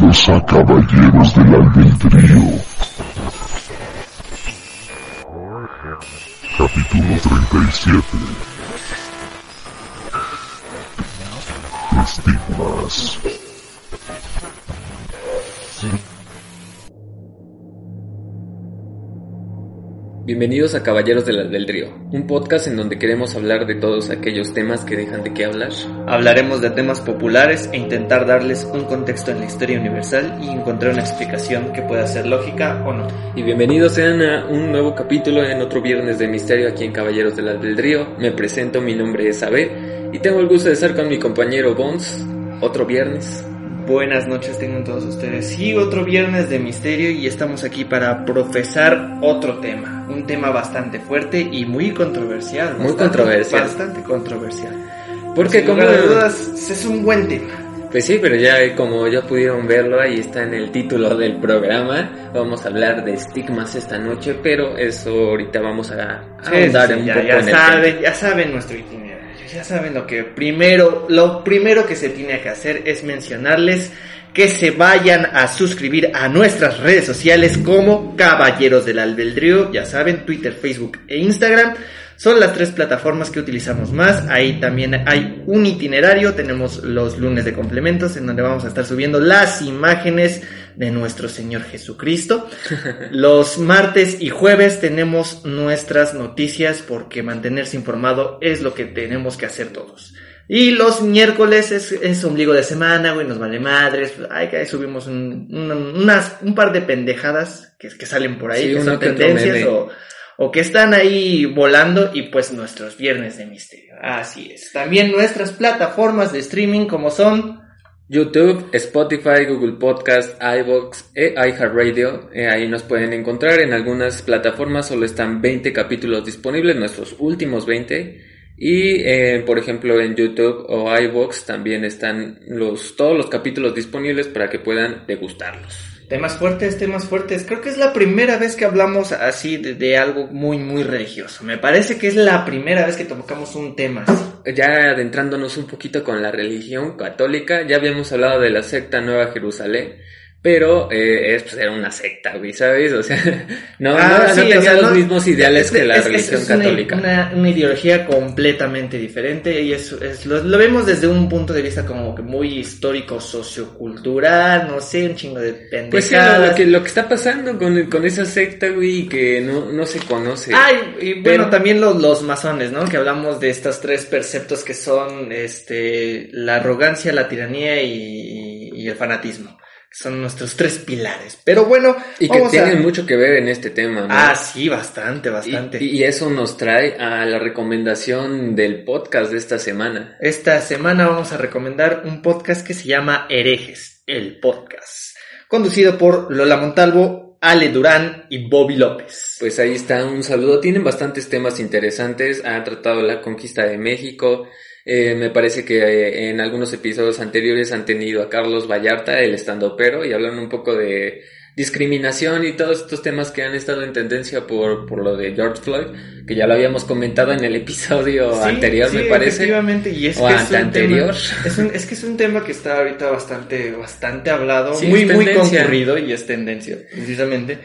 Bienvenidos a Caballeros del Albedrío. Capítulo 37. Estigmas. Bienvenidos a Caballeros del Albedrío, un podcast en donde queremos hablar de todos aquellos temas que dejan de qué hablar. Hablaremos de temas populares e intentar darles un contexto en la historia universal y encontrar una explicación que pueda ser lógica o no. Y bienvenidos sean a un nuevo capítulo en otro viernes de misterio aquí en Caballeros del Albedrío. Me presento, mi nombre es Abe y tengo el gusto de estar con mi compañero Bones, otro viernes. Buenas noches tengan todos ustedes. Sí, otro viernes de misterio y estamos aquí para profesar otro tema. Un tema bastante fuerte y muy controversial. Muy bastante- controversial. Bastante controversial. Porque como... a dudas, es un buen tema. Pues sí, pero ya como ya pudieron verlo, ahí está en el título del programa. Vamos a hablar de estigmas esta noche, pero eso ahorita vamos a, a Sí, ahondar sí, un ya, poco ya en el tema. saben, ya saben nuestro itinerario, ya saben lo que primero, lo primero que se tiene que hacer es mencionarles que se vayan a suscribir a nuestras redes sociales como Caballeros del Albedrío, ya saben, Twitter, Facebook e Instagram. Son las tres plataformas que utilizamos más. Ahí también hay un itinerario. Tenemos los lunes de complementos en donde vamos a estar subiendo las imágenes de nuestro Señor Jesucristo. Los martes y jueves tenemos nuestras noticias porque mantenerse informado es lo que tenemos que hacer todos. Y los miércoles es, es ombligo de semana, güey, nos vale madres. Ay, que ahí subimos un, un- unas, un par de pendejadas que, que salen por ahí, Sí, que son tendencias o, o que están ahí volando y pues nuestros viernes de misterio. Así es. También nuestras plataformas de streaming como son YouTube, Spotify, Google Podcast, iVoox e iHeartRadio. Eh, ahí nos pueden encontrar. En algunas plataformas solo están 20 capítulos disponibles, nuestros últimos 20. Y eh, por ejemplo en YouTube o iVoox también están los, todos los capítulos disponibles para que puedan degustarlos. Temas fuertes, temas fuertes. Creo que es la primera vez que hablamos así de, algo muy, muy religioso. Me parece que es la primera vez que tocamos un tema así. Ya adentrándonos un poquito con la religión católica, ya habíamos hablado de la secta Nueva Jerusalén, pero eh, es, pues, era una secta, güey, ¿sabes? O sea, no, Ah, no, no o tenía sea, los no- mismos ideales es- que la es- religión católica. Una, una ideología completamente diferente y es, es- lo, lo vemos desde un punto de vista como que muy histórico, sociocultural, no sé, un chingo de pendejadas. Pues sí, lo, lo que, lo que está pasando con, con esa secta, güey, que no, no se conoce. Ay, y bueno, Pero- también los, los masones, ¿no? Que hablamos de estos tres perceptos que son este la arrogancia, la tiranía y, y el fanatismo. Son nuestros tres pilares. Pero bueno, y que a- tienen mucho que ver en este tema, ¿no? Ah, sí, bastante, bastante. Y, y eso nos trae a la recomendación del podcast de esta semana. Esta semana vamos a recomendar un podcast que se llama Herejes, el podcast. Conducido por Lola Montalvo, Ale Durán y Bobby López. Pues ahí está, un saludo. Tienen bastantes temas interesantes. Han tratado la conquista de México. Eh, me parece que eh, en algunos episodios anteriores han tenido a Carlos Vallarta, el estandopero, y hablan un poco de discriminación y todos estos temas que han estado en tendencia por, por lo de George Floyd, que ya lo habíamos comentado en el episodio Sí, anterior, sí, me parece. Efectivamente, y es O que es un anteanterior. tema- es, un- es que es un tema que está ahorita bastante, bastante hablado, Sí, muy, muy concurrido y es tendencia, precisamente.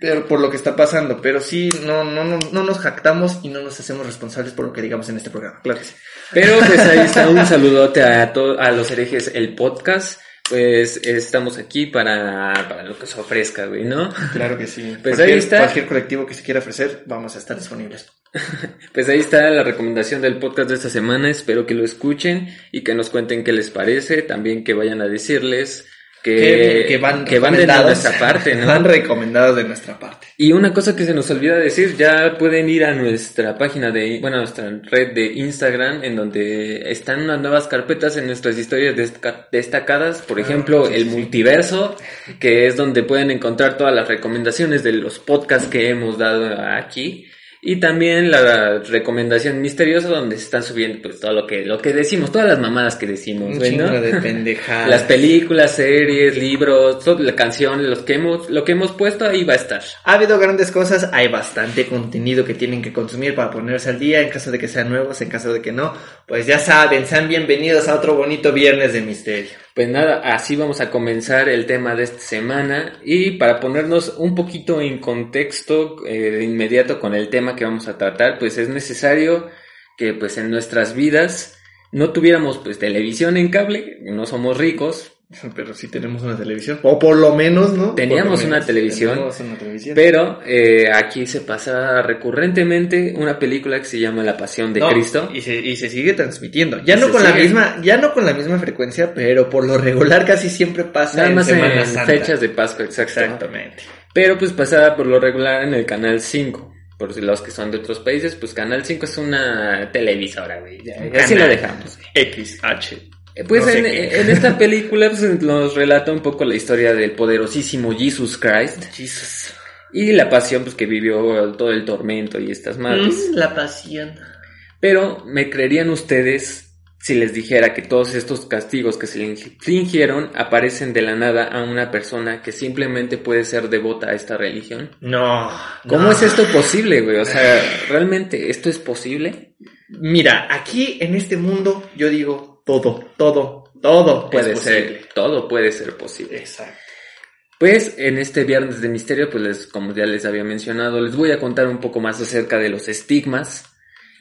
Pero por lo que está pasando, pero sí, no, no, no, no nos jactamos y no nos hacemos responsables por lo que digamos en este programa, claro que sí. Pero pues ahí está un saludote a, to- a los herejes, el podcast. Pues estamos aquí para, para lo que se ofrezca, güey, ¿no? Claro que sí. Pues Cualquier- ahí está. Cualquier colectivo que se quiera ofrecer, vamos a estar disponibles. Pues ahí está la recomendación del podcast de esta semana. Espero que lo escuchen y que nos cuenten qué les parece. También que vayan a decirles que, van, que van de nuestra parte, ¿no? Van recomendados de nuestra parte. Y una cosa que se nos olvida decir, ya pueden ir a nuestra página de, bueno, a nuestra red de Instagram, en donde están unas nuevas carpetas en nuestras historias destacadas, por ejemplo, Ah, sí, el sí. multiverso, que es donde pueden encontrar todas las recomendaciones de los podcasts que hemos dado aquí. Y también la recomendación misteriosa donde se están subiendo pues todo lo que, lo que decimos, todas las mamadas que decimos, Un güey, chingo ¿no? de pendejadas. Las películas, series, libros, todo, la canción, los que hemos, lo que hemos puesto ahí va a estar. Ha habido grandes cosas, hay bastante contenido que tienen que consumir para ponerse al día en caso de que sean nuevos, en caso de que no, pues ya saben, sean bienvenidos a otro bonito viernes de misterio. Pues nada, así vamos a comenzar el tema de esta semana. Y para ponernos un poquito en contexto eh, de inmediato con el tema que vamos a tratar, pues es necesario que pues en nuestras vidas no tuviéramos pues televisión en cable, no somos ricos, pero sí tenemos una televisión. O por lo menos, ¿no? Teníamos una televisión, teníamos una televisión. pero eh, aquí se pasa recurrentemente una película que se llama La Pasión de No, Cristo. Y se, y se sigue transmitiendo. Ya Y no con la misma, ya no con la misma frecuencia, pero por lo regular casi siempre pasa Nada en más Semana en Santa. fechas de Pascua, exacto. Exactamente. Pero pues pasada por lo regular en el canal 5. Por si los que son de otros países, pues canal 5 es una televisora, güey. Ya, así lo dejamos. X, H. Eh, Pues No en, esta película pues, nos relata un poco la historia del poderosísimo Jesus Christ Jesus. y la pasión pues que vivió todo el tormento y estas madres. Mm, la pasión. Pero me creerían ustedes si les dijera que todos estos castigos que se le infligieron aparecen de la nada a una persona que simplemente puede ser devota a esta religión. No. ¿Cómo no. es esto posible, güey? O sea, ¿realmente esto es posible? Mira, aquí en este mundo yo digo todo, todo, todo Puede es ser, posible. todo puede ser posible. Exacto. Pues en este viernes de misterio, pues les, como ya les había mencionado, les voy a contar un poco más acerca de los estigmas.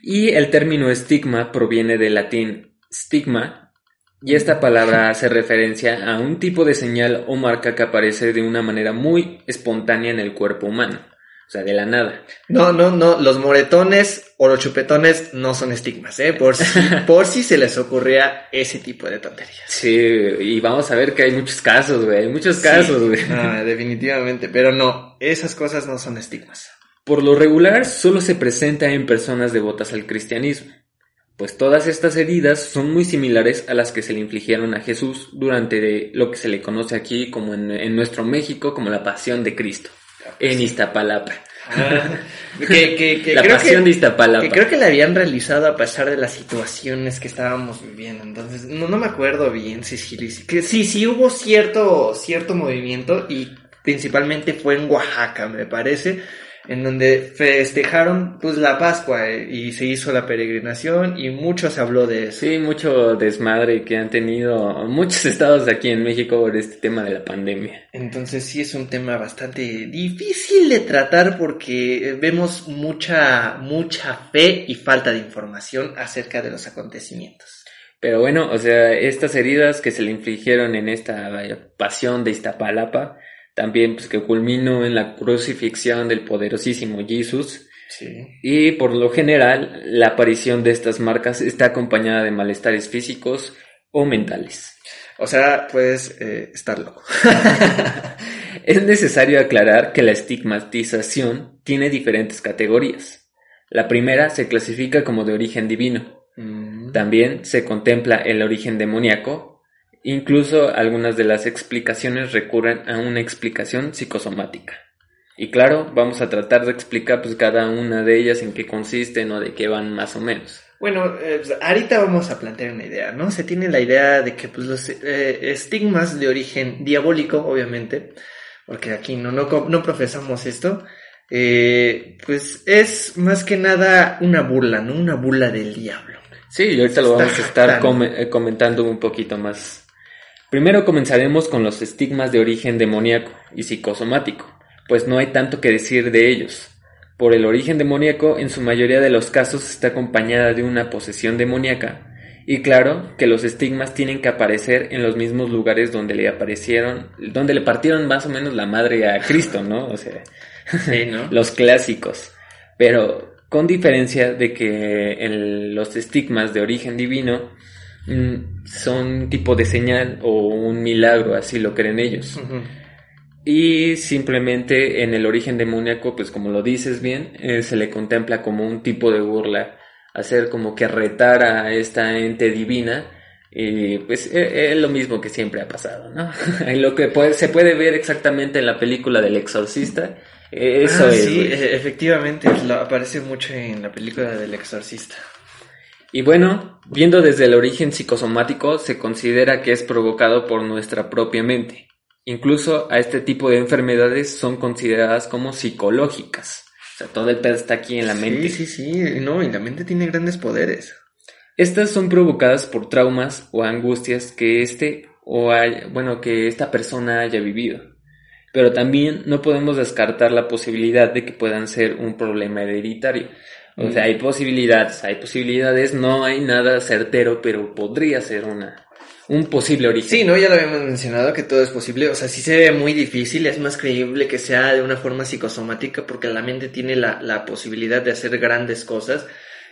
Y el término estigma proviene del latín stigma, y esta palabra hace referencia a un tipo de señal o marca que aparece de una manera muy espontánea en el cuerpo humano, o sea, de la nada. No, no, no, los moretones o los chupetones no son estigmas, ¿eh? Por si, por si se les ocurría ese tipo de tonterías. Sí, y vamos a ver que hay muchos casos, güey, hay muchos casos, güey. Ah, definitivamente, pero no, esas cosas no son estigmas. Por lo regular, solo se presenta en personas devotas al cristianismo, pues todas estas heridas son muy similares a las que se le infligieron a Jesús durante lo que se le conoce aquí como en, en nuestro México como la pasión de Cristo, en Iztapalapa. que, que, que la creo pasión de Iztapalapa. que creo que la habían realizado a pesar de las situaciones que estábamos viviendo. Entonces, no, no me acuerdo bien si, si- que sí, sí hubo cierto, cierto movimiento y principalmente fue en Oaxaca, me parece, en donde festejaron pues la Pascua eh, y se hizo la peregrinación y mucho se habló de eso. Sí, mucho desmadre que han tenido muchos estados aquí en México por este tema de la pandemia. Entonces sí es un tema bastante difícil de tratar porque eh, vemos mucha, mucha fe y falta de información acerca de los acontecimientos. Pero bueno, o sea, estas heridas que se le infligieron en esta pasión de Iztapalapa, también pues que culminó en la crucifixión del poderosísimo Jesús, Sí. y por lo general la aparición de estas marcas está acompañada de malestares físicos o mentales. O sea, puedes eh, estar loco. Es necesario aclarar que la estigmatización tiene diferentes categorías. La primera se clasifica como de origen divino, Mm. También se contempla el origen demoníaco, incluso algunas de las explicaciones recurren a una explicación psicosomática. Y claro, vamos a tratar de explicar pues cada una de ellas en qué consisten o de qué van más o menos. Bueno, eh, pues, ahorita vamos a plantear una idea, ¿no? Se tiene la idea de que pues, los eh, estigmas de origen diabólico, obviamente, porque aquí no, no, no profesamos esto, eh, pues es más que nada una burla, ¿no? Una burla del diablo. Sí, y ahorita lo vamos a estar eh, comentando un poquito más. Primero comenzaremos con los estigmas de origen demoníaco y psicosomático, pues no hay tanto que decir de ellos. Por el origen demoníaco, en su mayoría de los casos está acompañada de una posesión demoníaca, y claro que los estigmas tienen que aparecer en los mismos lugares donde le aparecieron, donde le partieron más o menos la madre a Cristo, ¿no? O sea, Sí, ¿no? los clásicos, pero con diferencia de que el- los estigmas de origen divino mm, son tipo de señal o un milagro, así lo creen ellos. Y simplemente en el origen demoníaco, pues como lo dices bien, eh, se le contempla como un tipo de burla, hacer como que retar a esta ente divina. Y pues eh, es lo mismo que siempre ha pasado, ¿no? Lo que puede- se puede ver exactamente en la película del exorcista, eh, eso Ah, es. sí, e- efectivamente, lo- aparece mucho en la película del exorcista. Y bueno, viendo desde el origen psicosomático, se considera que es provocado por nuestra propia mente. Incluso a este tipo de enfermedades son consideradas como psicológicas. O sea, todo el pedo está aquí en la mente. Sí, sí, sí, no, y la mente tiene grandes poderes. Estas son provocadas por traumas o angustias que este o hay, bueno, que esta persona haya vivido. Pero también no podemos descartar la posibilidad de que puedan ser un problema hereditario. O sea, hay posibilidades, hay posibilidades, no hay nada certero, pero podría ser una, un posible origen. Sí, ¿no? Ya lo habíamos mencionado que todo es posible. O sea, sí se ve muy difícil, es más creíble que sea de una forma psicosomática porque la mente tiene la, la posibilidad de hacer grandes cosas.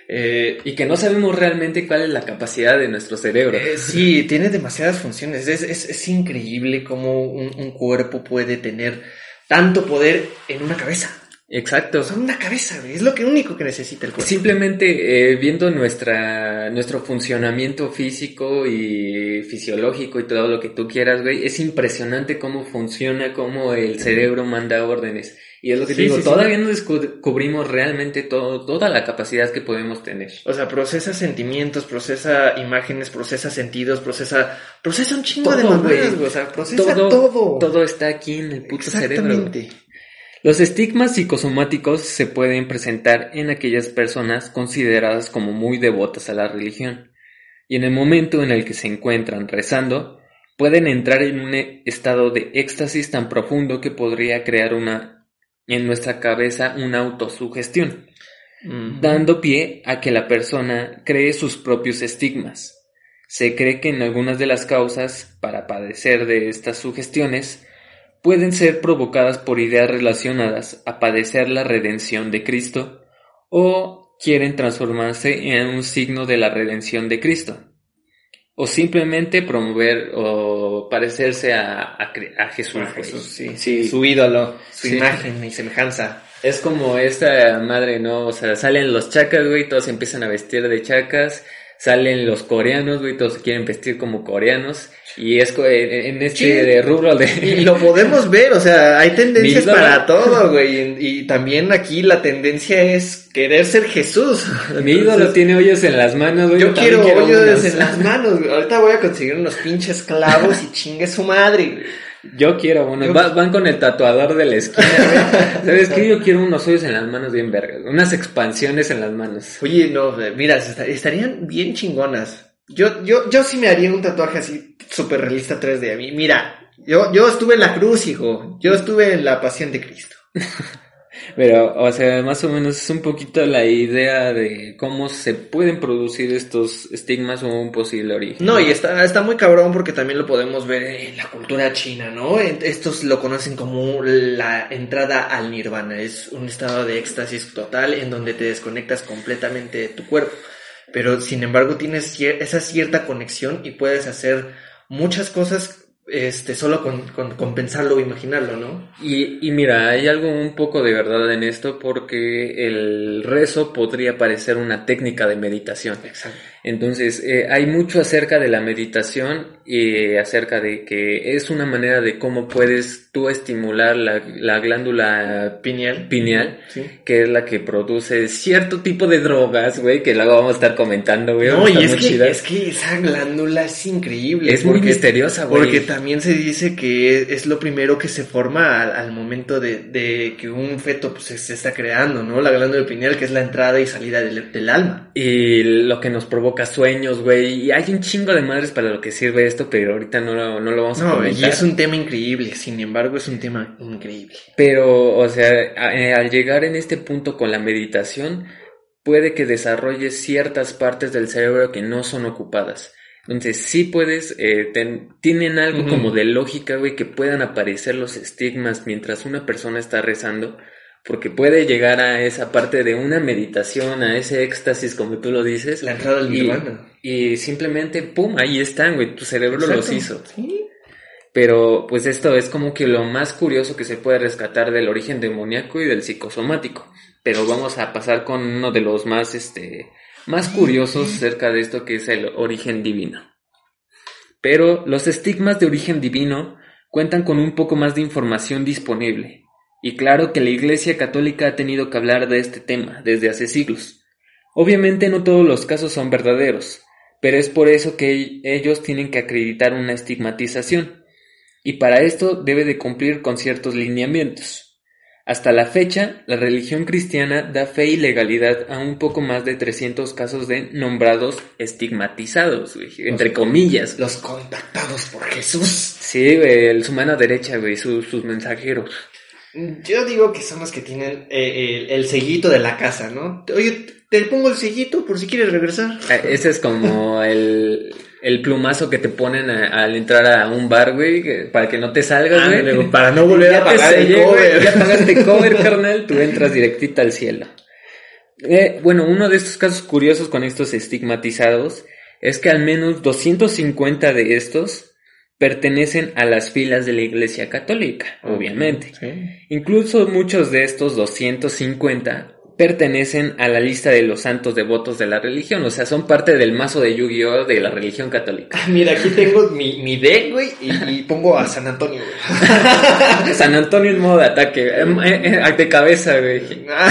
Eh, y que no sabemos realmente cuál es la capacidad de nuestro cerebro. Eh, sí, tiene demasiadas funciones. Es, es, es increíble cómo un, un cuerpo puede tener tanto poder en una cabeza. Exacto. Son una cabeza, güey. Es lo que único que necesita el cuerpo. Simplemente eh, viendo nuestra, nuestro funcionamiento físico y fisiológico y todo lo que tú quieras, güey, es impresionante cómo funciona, cómo el cerebro manda órdenes. Y es lo que Sí, te digo, sí, sí. todavía no descubrimos realmente todo, toda la capacidad que podemos tener. O sea, procesa sentimientos, procesa imágenes, procesa sentidos, procesa, procesa un chingo Todo, de mamadas, güey. O sea, procesa Todo, todo. todo está aquí en el puto cerebro. Exactamente. Los estigmas psicosomáticos se pueden presentar en aquellas personas consideradas como muy devotas a la religión, y en el momento en el que se encuentran rezando, pueden entrar en un estado de éxtasis tan profundo que podría crear una en nuestra cabeza una autosugestión, dando pie a que la persona cree sus propios estigmas. Se cree que en algunas de las causas para padecer de estas sugestiones pueden ser provocadas por ideas relacionadas a padecer la redención de Cristo o quieren transformarse en un signo de la redención de Cristo o simplemente promover o parecerse a, a Jesús. Güey. Jesús, sí. Sí. Su ídolo, su Sí. imagen y semejanza. Es como esta madre, ¿no? O sea, salen los chacas, güey, todos empiezan a vestir de chacas. Salen los coreanos, güey, todos quieren vestir como coreanos. Y es en, en este Sí. de rubro de... Y lo podemos ver, o sea, hay tendencias para todo, güey. Y, y también aquí la tendencia es querer ser Jesús. Mi ídolo Entonces, tiene hoyos en las manos, güey. Yo también quiero hoyos unos. en las manos, güey. Ahorita voy a conseguir unos pinches clavos y chingue su madre, güey. Yo quiero. Yo- Va- van con el tatuador de la esquina. ¿Sabes qué? Yo quiero unos hoyos en las manos bien vergas. Unas expansiones en las manos. Oye, no, eh, mira, est- estarían bien chingonas. Yo, yo, yo sí me haría un tatuaje así súper realista 3D a mí. Mira, yo, yo estuve en la cruz, hijo. Yo estuve en la pasión de Cristo. Pero, o sea, más o menos es un poquito la idea de cómo se pueden producir estos estigmas o un posible origen. No, y está, está muy cabrón porque también lo podemos ver en la cultura china, ¿no? Estos lo conocen como la entrada al nirvana. Es un estado de éxtasis total en donde te desconectas completamente de tu cuerpo. Pero sin embargo tienes cier- esa cierta conexión y puedes hacer muchas cosas este, solo con, con, con pensarlo o imaginarlo, ¿no? Y, y mira, hay algo un poco de verdad en esto porque el rezo podría parecer una técnica de meditación. Exacto. Entonces, eh, hay mucho acerca de la meditación y acerca de que es una manera de cómo puedes tú estimular la, la glándula Pineal. pineal, Sí. que es la que produce cierto tipo de drogas, güey, que luego vamos a estar comentando, güey. No, y es que, chidas. es que esa glándula es increíble. Es muy misteriosa, güey. Porque también se dice que es, es lo primero que se forma al, al momento de, de que un feto pues, se, se está creando, ¿no? La glándula pineal, que es la entrada y salida del, del alma. Y lo que nos provoca sueños, güey. Y hay un chingo de madres para lo que sirve esto, pero ahorita no lo, no lo vamos a No, comentar. y es un tema increíble, sin embargo, es un tema increíble. Pero, o sea, a- eh, al llegar en este punto con la meditación, puede que desarrolles ciertas partes del cerebro que no son ocupadas. Entonces, sí puedes, eh, ten- tienen algo Ujú. como de lógica, güey, que puedan aparecer los estigmas mientras una persona está rezando, porque puede llegar a esa parte de una meditación, a ese éxtasis, como tú lo dices, La entrada al nirvana. y simplemente, pum, ahí están, güey, tu cerebro los hizo. Sí. Pero pues esto es como que lo más curioso que se puede rescatar del origen demoníaco y del psicosomático. Pero vamos a pasar con uno de los más, este, más curiosos acerca de esto que es el origen divino. Pero los estigmas de origen divino cuentan con un poco más de información disponible. Y claro que la Iglesia Católica ha tenido que hablar de este tema desde hace siglos. Obviamente no todos los casos son verdaderos, pero es por eso que ellos tienen que acreditar una estigmatización y para esto debe de cumplir con ciertos lineamientos. Hasta la fecha, la religión cristiana da fe y legalidad a un poco más de 300 casos de nombrados estigmatizados, güey, entre comillas. Los contactados por Jesús. Sí, güey, su mano derecha, güey, su- sus mensajeros. Yo digo que son los que tienen eh, el, el sellito de la casa, ¿no? Oye, te pongo el sellito por si quieres regresar. Ah, Ese es como el, el plumazo que te ponen a- al entrar a un bar, güey, para que no te salgas, güey. Para no volver Ya a pagar el sellé, güey, cover. Ya pagaste cover, carnal, tú entras directita al cielo. Eh, bueno, uno de estos casos curiosos con estos estigmatizados es que al menos 250 de estos pertenecen a las filas de la Iglesia Católica, obviamente. Sí. Incluso muchos de estos 250 pertenecen a la lista de los santos devotos de la religión, o sea, son parte del mazo de Yu-Gi-Oh! de la religión católica. Ah, Mira, aquí tengo mi, mi deck, güey, y, y pongo a San Antonio, güey. San Antonio en modo de ataque, eh, eh, eh, de cabeza, güey.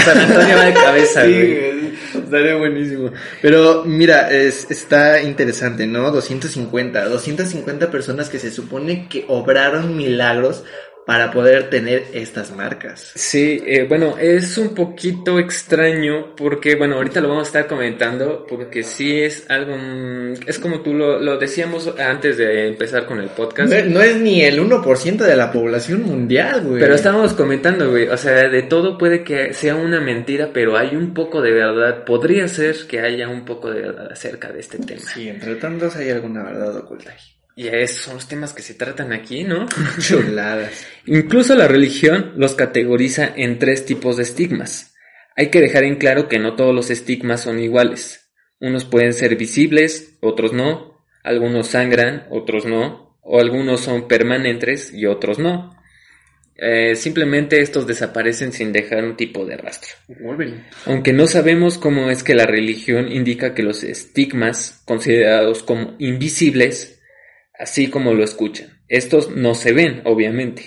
San Antonio va de cabeza, Sí, güey. Estaría buenísimo. Pero mira, es, está interesante, ¿no? 250. 250 personas que se supone que obraron milagros para poder tener estas marcas. Sí, eh, bueno, es un poquito extraño porque, bueno, ahorita lo vamos a estar comentando porque sí es algo, mm, es como tú lo, lo decíamos antes de empezar con el podcast. No, no es ni el 1% de la población mundial, güey. Pero estábamos comentando, güey, o sea, de todo puede que sea una mentira, pero hay un poco de verdad. Podría ser que haya un poco de verdad acerca de este tema. Sí, entre tantos hay alguna verdad oculta ahí. Y esos son los temas que se tratan aquí, ¿no? Chuladas. Incluso la religión los categoriza en tres tipos de estigmas. Hay que dejar en claro que no todos los estigmas son iguales. Unos pueden ser visibles, otros no. Algunos sangran, otros no. O algunos son permanentes y otros no. Eh, simplemente estos desaparecen sin dejar un tipo de rastro. Wolverine. Aunque no sabemos cómo es que la religión indica que los estigmas, considerados como invisibles, así como lo escuchan, estos no se ven, obviamente.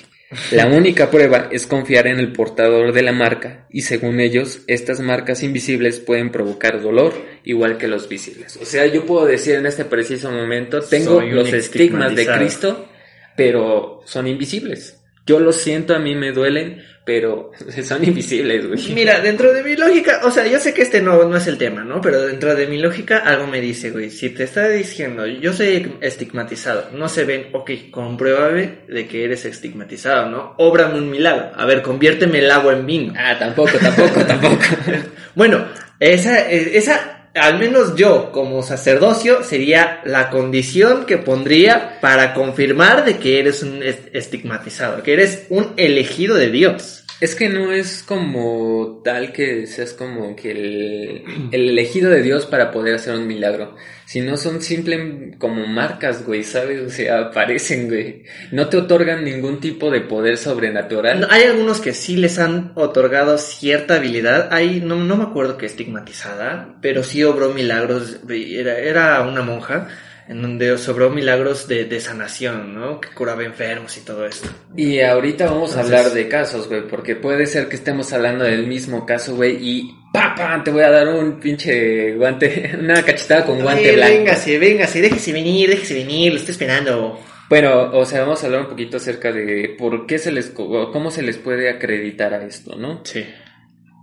La única prueba es confiar en el portador de la marca y según ellos, estas marcas invisibles pueden provocar dolor igual que los visibles. O sea, yo puedo decir en este preciso momento, tengo Soy los estigmas de. Cristo, pero son invisibles. Yo lo siento, a mí me duelen, pero son invisibles, güey. Mira, dentro de mi lógica, o sea, yo sé que este no, no es el tema, ¿no? Pero dentro de mi lógica algo me dice, güey, si te está diciendo, yo soy estigmatizado, no se ven, ok, compruébame de que eres estigmatizado, ¿no? Óbrame un milagro. A ver, conviérteme el agua en vino. Ah, tampoco, tampoco, tampoco. Bueno, esa, eh, esa, al menos yo como sacerdocio, sería la condición que pondría para confirmar de que eres un est- estigmatizado, que eres un elegido de Dios. Es que no es como tal que seas como que el, el elegido de Dios para poder hacer un milagro, sino son simple como marcas, güey, ¿sabes? O sea, aparecen, güey. No te otorgan ningún tipo de poder sobrenatural. Hay algunos que sí les han otorgado cierta habilidad. Hay, no, no me acuerdo qué estigmatizada, pero sí obró milagros. Era, era una monja en donde sobró milagros de, de sanación, ¿no? Que curaba enfermos y todo esto. Y ahorita vamos a Entonces- hablar de casos, güey, porque puede ser que estemos hablando del mismo caso, güey, y ¡pa, pa! Te voy a dar un pinche guante, una cachetada con guante Eh, blanco. véngase, véngase, déjese venir, déjese venir, lo estoy esperando. Bueno, o sea, vamos a hablar un poquito acerca de por qué se les, cómo se les puede acreditar a esto, ¿no? Sí.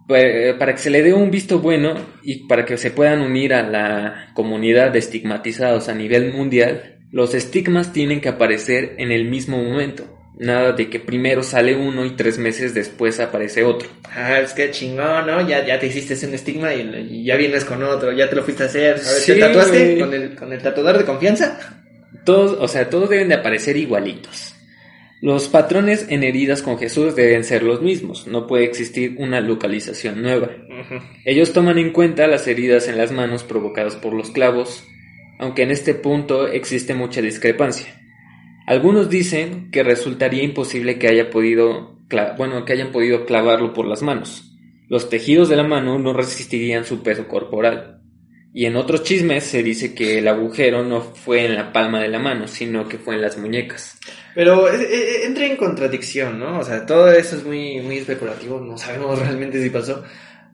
Pa- Para que se le dé un visto bueno y para que se puedan unir a la comunidad de estigmatizados a nivel mundial, los estigmas tienen que aparecer en el mismo momento. Nada de que primero sale uno y tres meses después aparece otro. Ah, es que chingón, ¿no? Ya, ya te hiciste un estigma y, y ya vienes con otro, ya te lo fuiste a hacer. A ver, Sí, ¿te tatuaste güey. con el, con el tatuador de confianza? Todos, o sea, todos deben de aparecer igualitos. Los patrones en heridas con Jesús deben ser los mismos, no puede existir una localización nueva. Ellos toman en cuenta las heridas en las manos provocadas por los clavos, aunque en este punto existe mucha discrepancia. Algunos dicen que resultaría imposible que haya podido, bueno, que hayan podido clavarlo por las manos. Los tejidos de la mano no resistirían su peso corporal. Y en otros chismes se dice que el agujero no fue en la palma de la mano, sino que fue en las muñecas. Pero eh, eh, entra en contradicción, ¿no? O sea, todo eso es muy, muy especulativo, no sabemos realmente si pasó.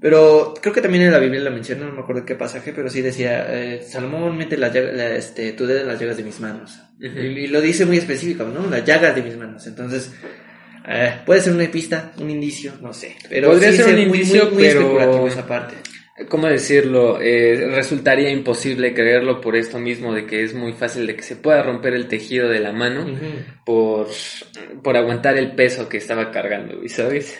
Pero creo que también en la Biblia la menciona, no me acuerdo qué pasaje, pero sí decía, eh, Salomón mete la, la, este, tu dedo en las llagas de mis manos. Ujú. y, y lo dice muy específico, ¿no? Las llagas de mis manos. Entonces, Eh, puede ser una pista, un indicio, no sé. Pero Podría sí ser un muy- muy- indicio, muy, pero- especulativo esa parte. ¿Cómo decirlo? Eh, resultaría imposible creerlo por esto mismo de que es muy fácil de que se pueda romper el tejido de la mano por, por aguantar el peso que estaba cargando, ¿sabes?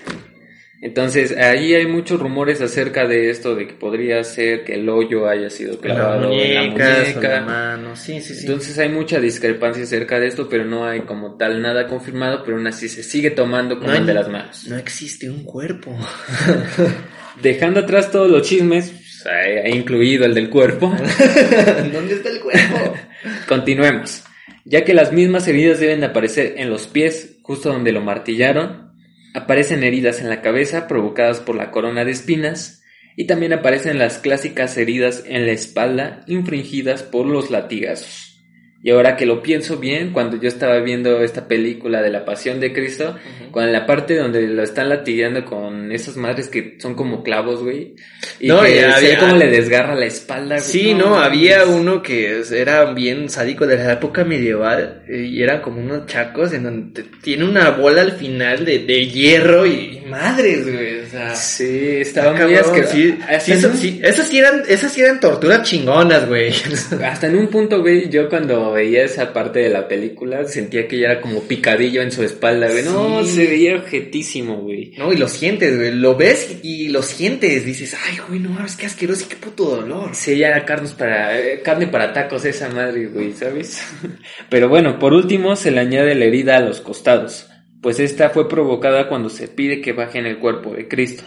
Entonces, ahí hay muchos rumores acerca de esto, de que podría ser que el hoyo haya sido clavado en la o la muñeca. mano, sí, sí, sí. Entonces hay mucha discrepancia acerca de esto, pero no hay como tal nada confirmado, pero aún así se sigue tomando como No hay- de las manos. no existe un cuerpo. Dejando atrás todos los chismes, pues, incluido el del cuerpo, ¿Dónde está el cuerpo? continuemos. Ya que las mismas heridas deben de aparecer en los pies, justo donde lo martillaron, aparecen heridas en la cabeza provocadas por la corona de espinas, y también aparecen las clásicas heridas en la espalda infringidas por los latigazos. Y ahora que lo pienso bien, cuando yo estaba viendo esta película de la Pasión de Cristo, con la parte donde lo están latigando con esas madres que son como clavos, güey. Y No, que había- cómo le desgarra la espalda, güey. Sí, no, había uno que era bien sádico de la época medieval y eran como unos chacos en donde tiene una bola al final de, de hierro y, y madres, güey, o sea... Sí, estaba muy cabrón, asqueroso. sí, Hasta, sí, en eso- un- sí, esas sí eran, esas sí eran torturas chingonas, güey. hasta en un punto, güey, yo cuando veía esa parte de la película sentía que ya era como picadillo en su espalda, güey. No, se veía objetísimo, güey. No, y lo sientes, güey, lo ves y lo sientes, dices, ay, güey, no mames, qué asqueroso y qué puto dolor. Sí, ya era carnes para, eh, carne para tacos esa madre, güey, ¿sabes? Pero bueno, por último se le añade la herida a los costados, pues esta fue provocada cuando se pide que bajen el cuerpo de Cristo.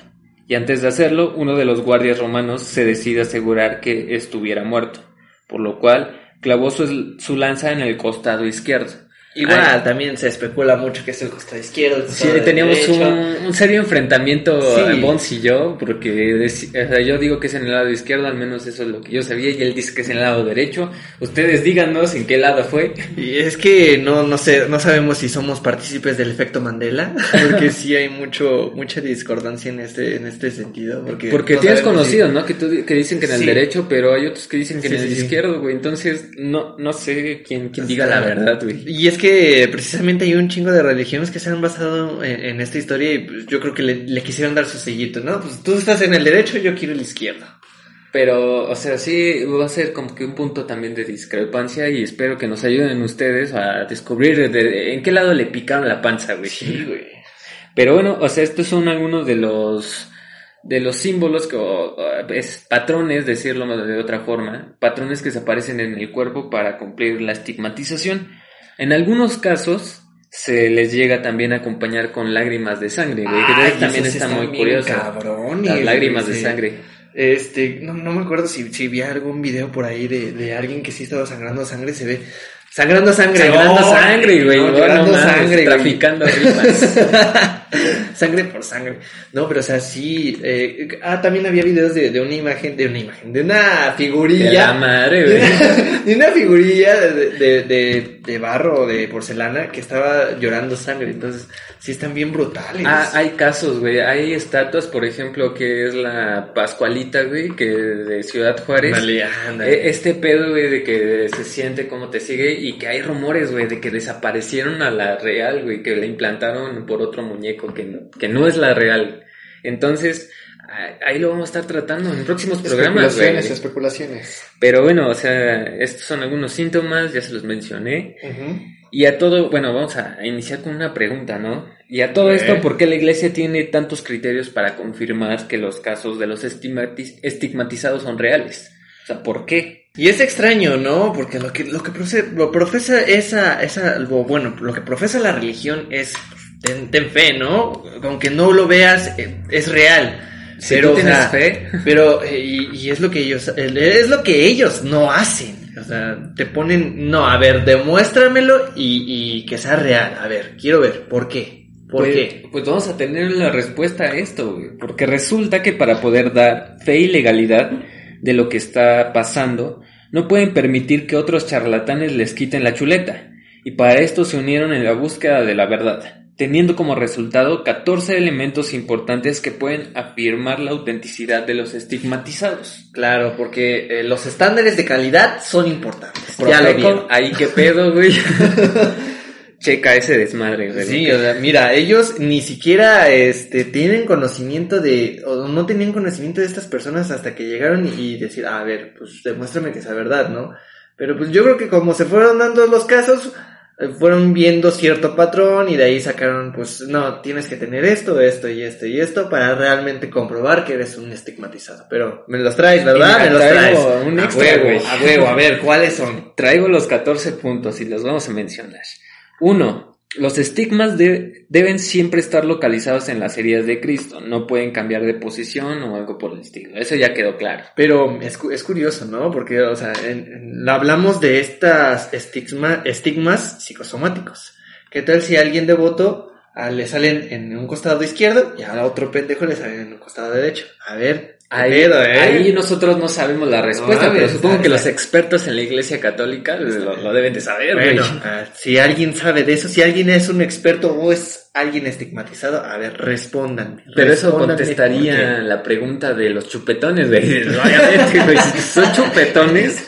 Y antes de hacerlo, uno de los guardias romanos se decide asegurar que estuviera muerto, por lo cual clavó su, lanza en el costado izquierdo. Igual, Ay. también se especula mucho que es el costado izquierdo. el Sí, teníamos un, un serio enfrentamiento Sí. Bones y yo, porque o sea, yo digo que es en el lado izquierdo, al menos eso es lo que yo sabía, y él dice que es en el lado derecho. Ustedes díganos en qué lado fue. Y es que no, no sé, no sabemos si somos partícipes del efecto Mandela, porque sí hay mucho, mucha discordancia en este, en este sentido. Porque, Porque no tienes sabemos conocido, si- ¿no? Que, tú, que dicen que en el Sí. derecho, pero hay otros que dicen que Sí, en el izquierdo, güey. Entonces, no, no sé quién, quién diga la verdad, güey. Y es que precisamente hay un chingo de religiones que se han basado en, en esta historia y pues, yo creo que le, le quisieron dar su sellito, ¿no? Pues tú estás en el derecho, yo quiero el izquierdo. Pero, o sea, sí va a ser como que un punto también de discrepancia y espero que nos ayuden ustedes a descubrir de- en qué lado le picaron la panza, güey. güey. Pero bueno, o sea, estos son algunos de los de los símbolos que o, es patrones, decirlo de otra forma, patrones que se aparecen en el cuerpo para cumplir la estigmatización. En algunos casos se les llega también a acompañar con lágrimas de sangre, güey, que Ay, también está muy curioso. cabrones, Las lágrimas güey, de sangre. Este, no, no me acuerdo si, si vi algún video por ahí de, de alguien que sí estaba sangrando sangre, se ve sangrando sangre, Sangrando no, sangre, güey. no, llorando no sangre, traficando rimas. sangre por sangre. No, pero o sea, sí. eh, ah, también había videos de, de una imagen, de una imagen, de una De la figurilla. madre, güey. de una figurilla de, de, de, de barro o de porcelana que estaba llorando sangre. Entonces, sí están bien brutales. Ah, hay casos, güey. Hay estatuas, por ejemplo, que es la Pascualita, güey, que de Ciudad Juárez. Ándale. E- Este pedo, güey, de que se siente como te sigue y que hay rumores, güey, de que desaparecieron a la real, güey, que la implantaron por otro muñeco que no, que no es la real. Entonces, ahí lo vamos a estar tratando en próximos programas, especulaciones, especulaciones. Pero bueno, o sea, estos son algunos síntomas, ya se los mencioné. Y a todo, bueno, vamos a iniciar con una pregunta, ¿no? Y a todo esto, ¿por qué la iglesia tiene tantos criterios para confirmar que los casos de los estigmatiz- estigmatizados son reales? O sea, ¿por qué? Y es extraño, ¿no? Porque lo que, lo que profe- lo profesa esa, esa, bueno, lo que profesa la religión es, ten, ten fe, ¿no? Aunque no lo veas, eh, es real. Si pero, tú o tienes sea, fe, Pero, eh, y, y es lo que ellos, es lo que ellos no hacen. O sea, te ponen, no, a ver, demuéstramelo y, y que sea real. A ver, quiero ver, ¿por qué? ¿Por pues, qué? pues vamos a tener la respuesta a esto, güey. Porque resulta que para poder dar fe y legalidad de lo que está pasando, no pueden permitir que otros charlatanes les quiten la chuleta. Y para esto se unieron en la búsqueda de la verdad, teniendo como resultado 14 elementos importantes que pueden afirmar la autenticidad de los estigmatizados. Claro, porque eh, los estándares de calidad son importantes. Ya lo vieron. ahí qué pedo, güey. checa ese desmadre, güey. Sí, o sea, mira, ellos ni siquiera este tienen conocimiento de o no tenían conocimiento de estas personas hasta que llegaron y decir, a ver, pues demuéstrame que es verdad, ¿no? Pero pues yo creo que como se fueron dando los casos, fueron viendo cierto patrón y de ahí sacaron, pues no, tienes que tener esto, esto y esto y esto para realmente comprobar que eres un estigmatizado. Pero me los traes, ¿verdad? Me los traes. un a huevo, a huevo, a ver, ¿cuáles son? Traigo los 14 puntos y los vamos a mencionar. Uno, los estigmas de- deben siempre estar localizados en las heridas de Cristo. No pueden cambiar de posición o algo por el estilo. Eso ya quedó claro. Pero es, cu- es curioso, ¿no? Porque, o sea, hablamos de estas estigma, estigmas psicosomáticos. ¿Qué tal si a alguien devoto ah, le salen en un costado izquierdo y a otro pendejo le salen en un costado derecho? A ver, ¿qué Ahí, eh? ahí nosotros no sabemos la respuesta, No, pero supongo que los expertos en la iglesia católica lo, lo deben de saber. Bueno, ah, si alguien sabe de eso, si alguien es un experto o es alguien estigmatizado, a ver, respondan. Pero eso contestaría la pregunta de los chupetones, güey. Obviamente, güey, si son chupetones,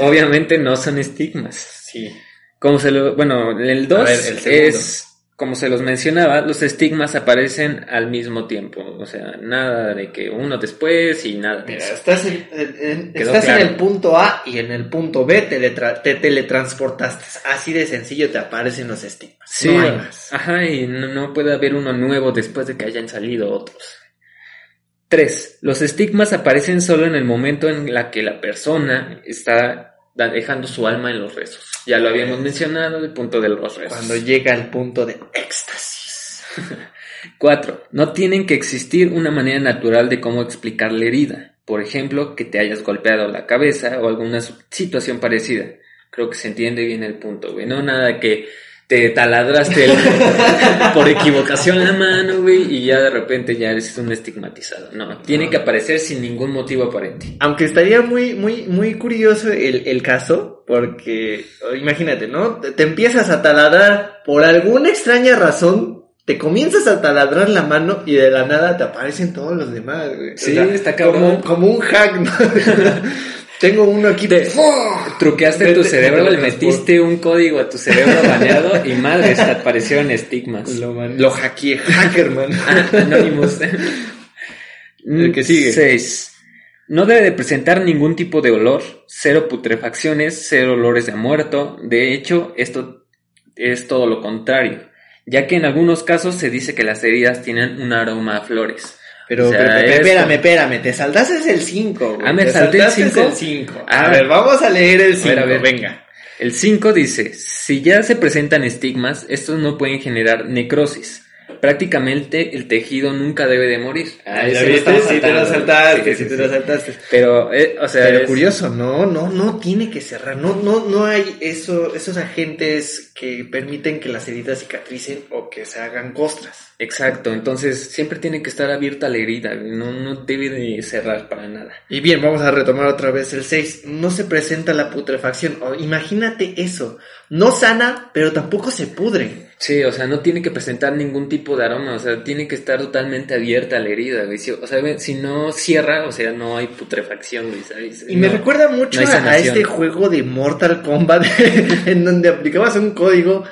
obviamente no son estigmas. Sí. Como se lo, bueno, el 2 A ver, el segundo. es, como se los mencionaba, los estigmas aparecen al mismo tiempo. O sea, nada de que uno después y nada de eso. estás, en, en- en- Quedó estás claro. en el punto A y en el punto B teletra- te teletransportaste. Así de sencillo te aparecen los estigmas. Sí, no hay más. ajá, y no, no puede haber uno nuevo después de que hayan salido otros. 3. Los estigmas aparecen solo en el momento en la que la persona está dejando su alma en los rezos. Ya lo habíamos mencionado, el punto de los rezos. Cuando llega el punto de éxtasis. 4. No tienen que existir una manera natural de cómo explicar la herida. Por ejemplo, que te hayas golpeado la cabeza o alguna situación parecida. Creo que se entiende bien el punto, güey. No nada que te taladraste el- por equivocación la mano, güey, y ya de repente ya eres un estigmatizado. No, tiene que aparecer sin ningún motivo aparente. Aunque estaría muy, muy, muy curioso el, el caso, porque oh, imagínate, ¿no? Te, te empiezas a taladrar por alguna extraña razón, te comienzas a taladrar la mano y de la nada te aparecen todos los demás, güey. Sí, está cabrón. Como, como un hack, ¿no? Tengo uno aquí. Te-. Truqueaste Te- tu cerebro, le metiste un código a tu cerebro baneado y madre, te aparecieron estigmas. Lo, lo hackeé, hackerman. Anonymous. El que sigue. 6. No debe de presentar ningún tipo de olor, cero putrefacciones, cero olores de muerto. De hecho, esto es todo lo contrario, ya que en algunos casos se dice que las heridas tienen un aroma a flores. Pero, O sea, pero, pero, es- espérame, espérame, te saltaste el 5. Ah, ¿me salté el cinco? 5. Ah. A ver, vamos a leer el 5. ver, a ver. venga. El 5 dice, si ya se presentan estigmas, estos no pueden generar necrosis. Prácticamente el tejido nunca debe de morir. Ah, ya viste, sí te lo saltaste, Sí, sí sí, te lo saltaste. Pero, eh, o sea, Pero es- curioso, no, no, no tiene que cerrar, no, no, no hay eso, esos agentes que permiten que las heridas cicatricen o que se hagan costras. Exacto, entonces siempre tiene que estar abierta la herida, no, no debe de cerrar para nada. Y bien, vamos a retomar otra vez el 6. No se presenta la putrefacción. Imagínate eso. No sana, pero tampoco se pudre. Sí, o sea, no tiene que presentar ningún tipo de aroma, o sea, tiene que estar totalmente abierta la herida, güey. Si, o sea, si no cierra, o sea, no hay putrefacción, güey, ¿sabes? Y me recuerda mucho no a, a este juego de Mortal Kombat en donde aplicabas un código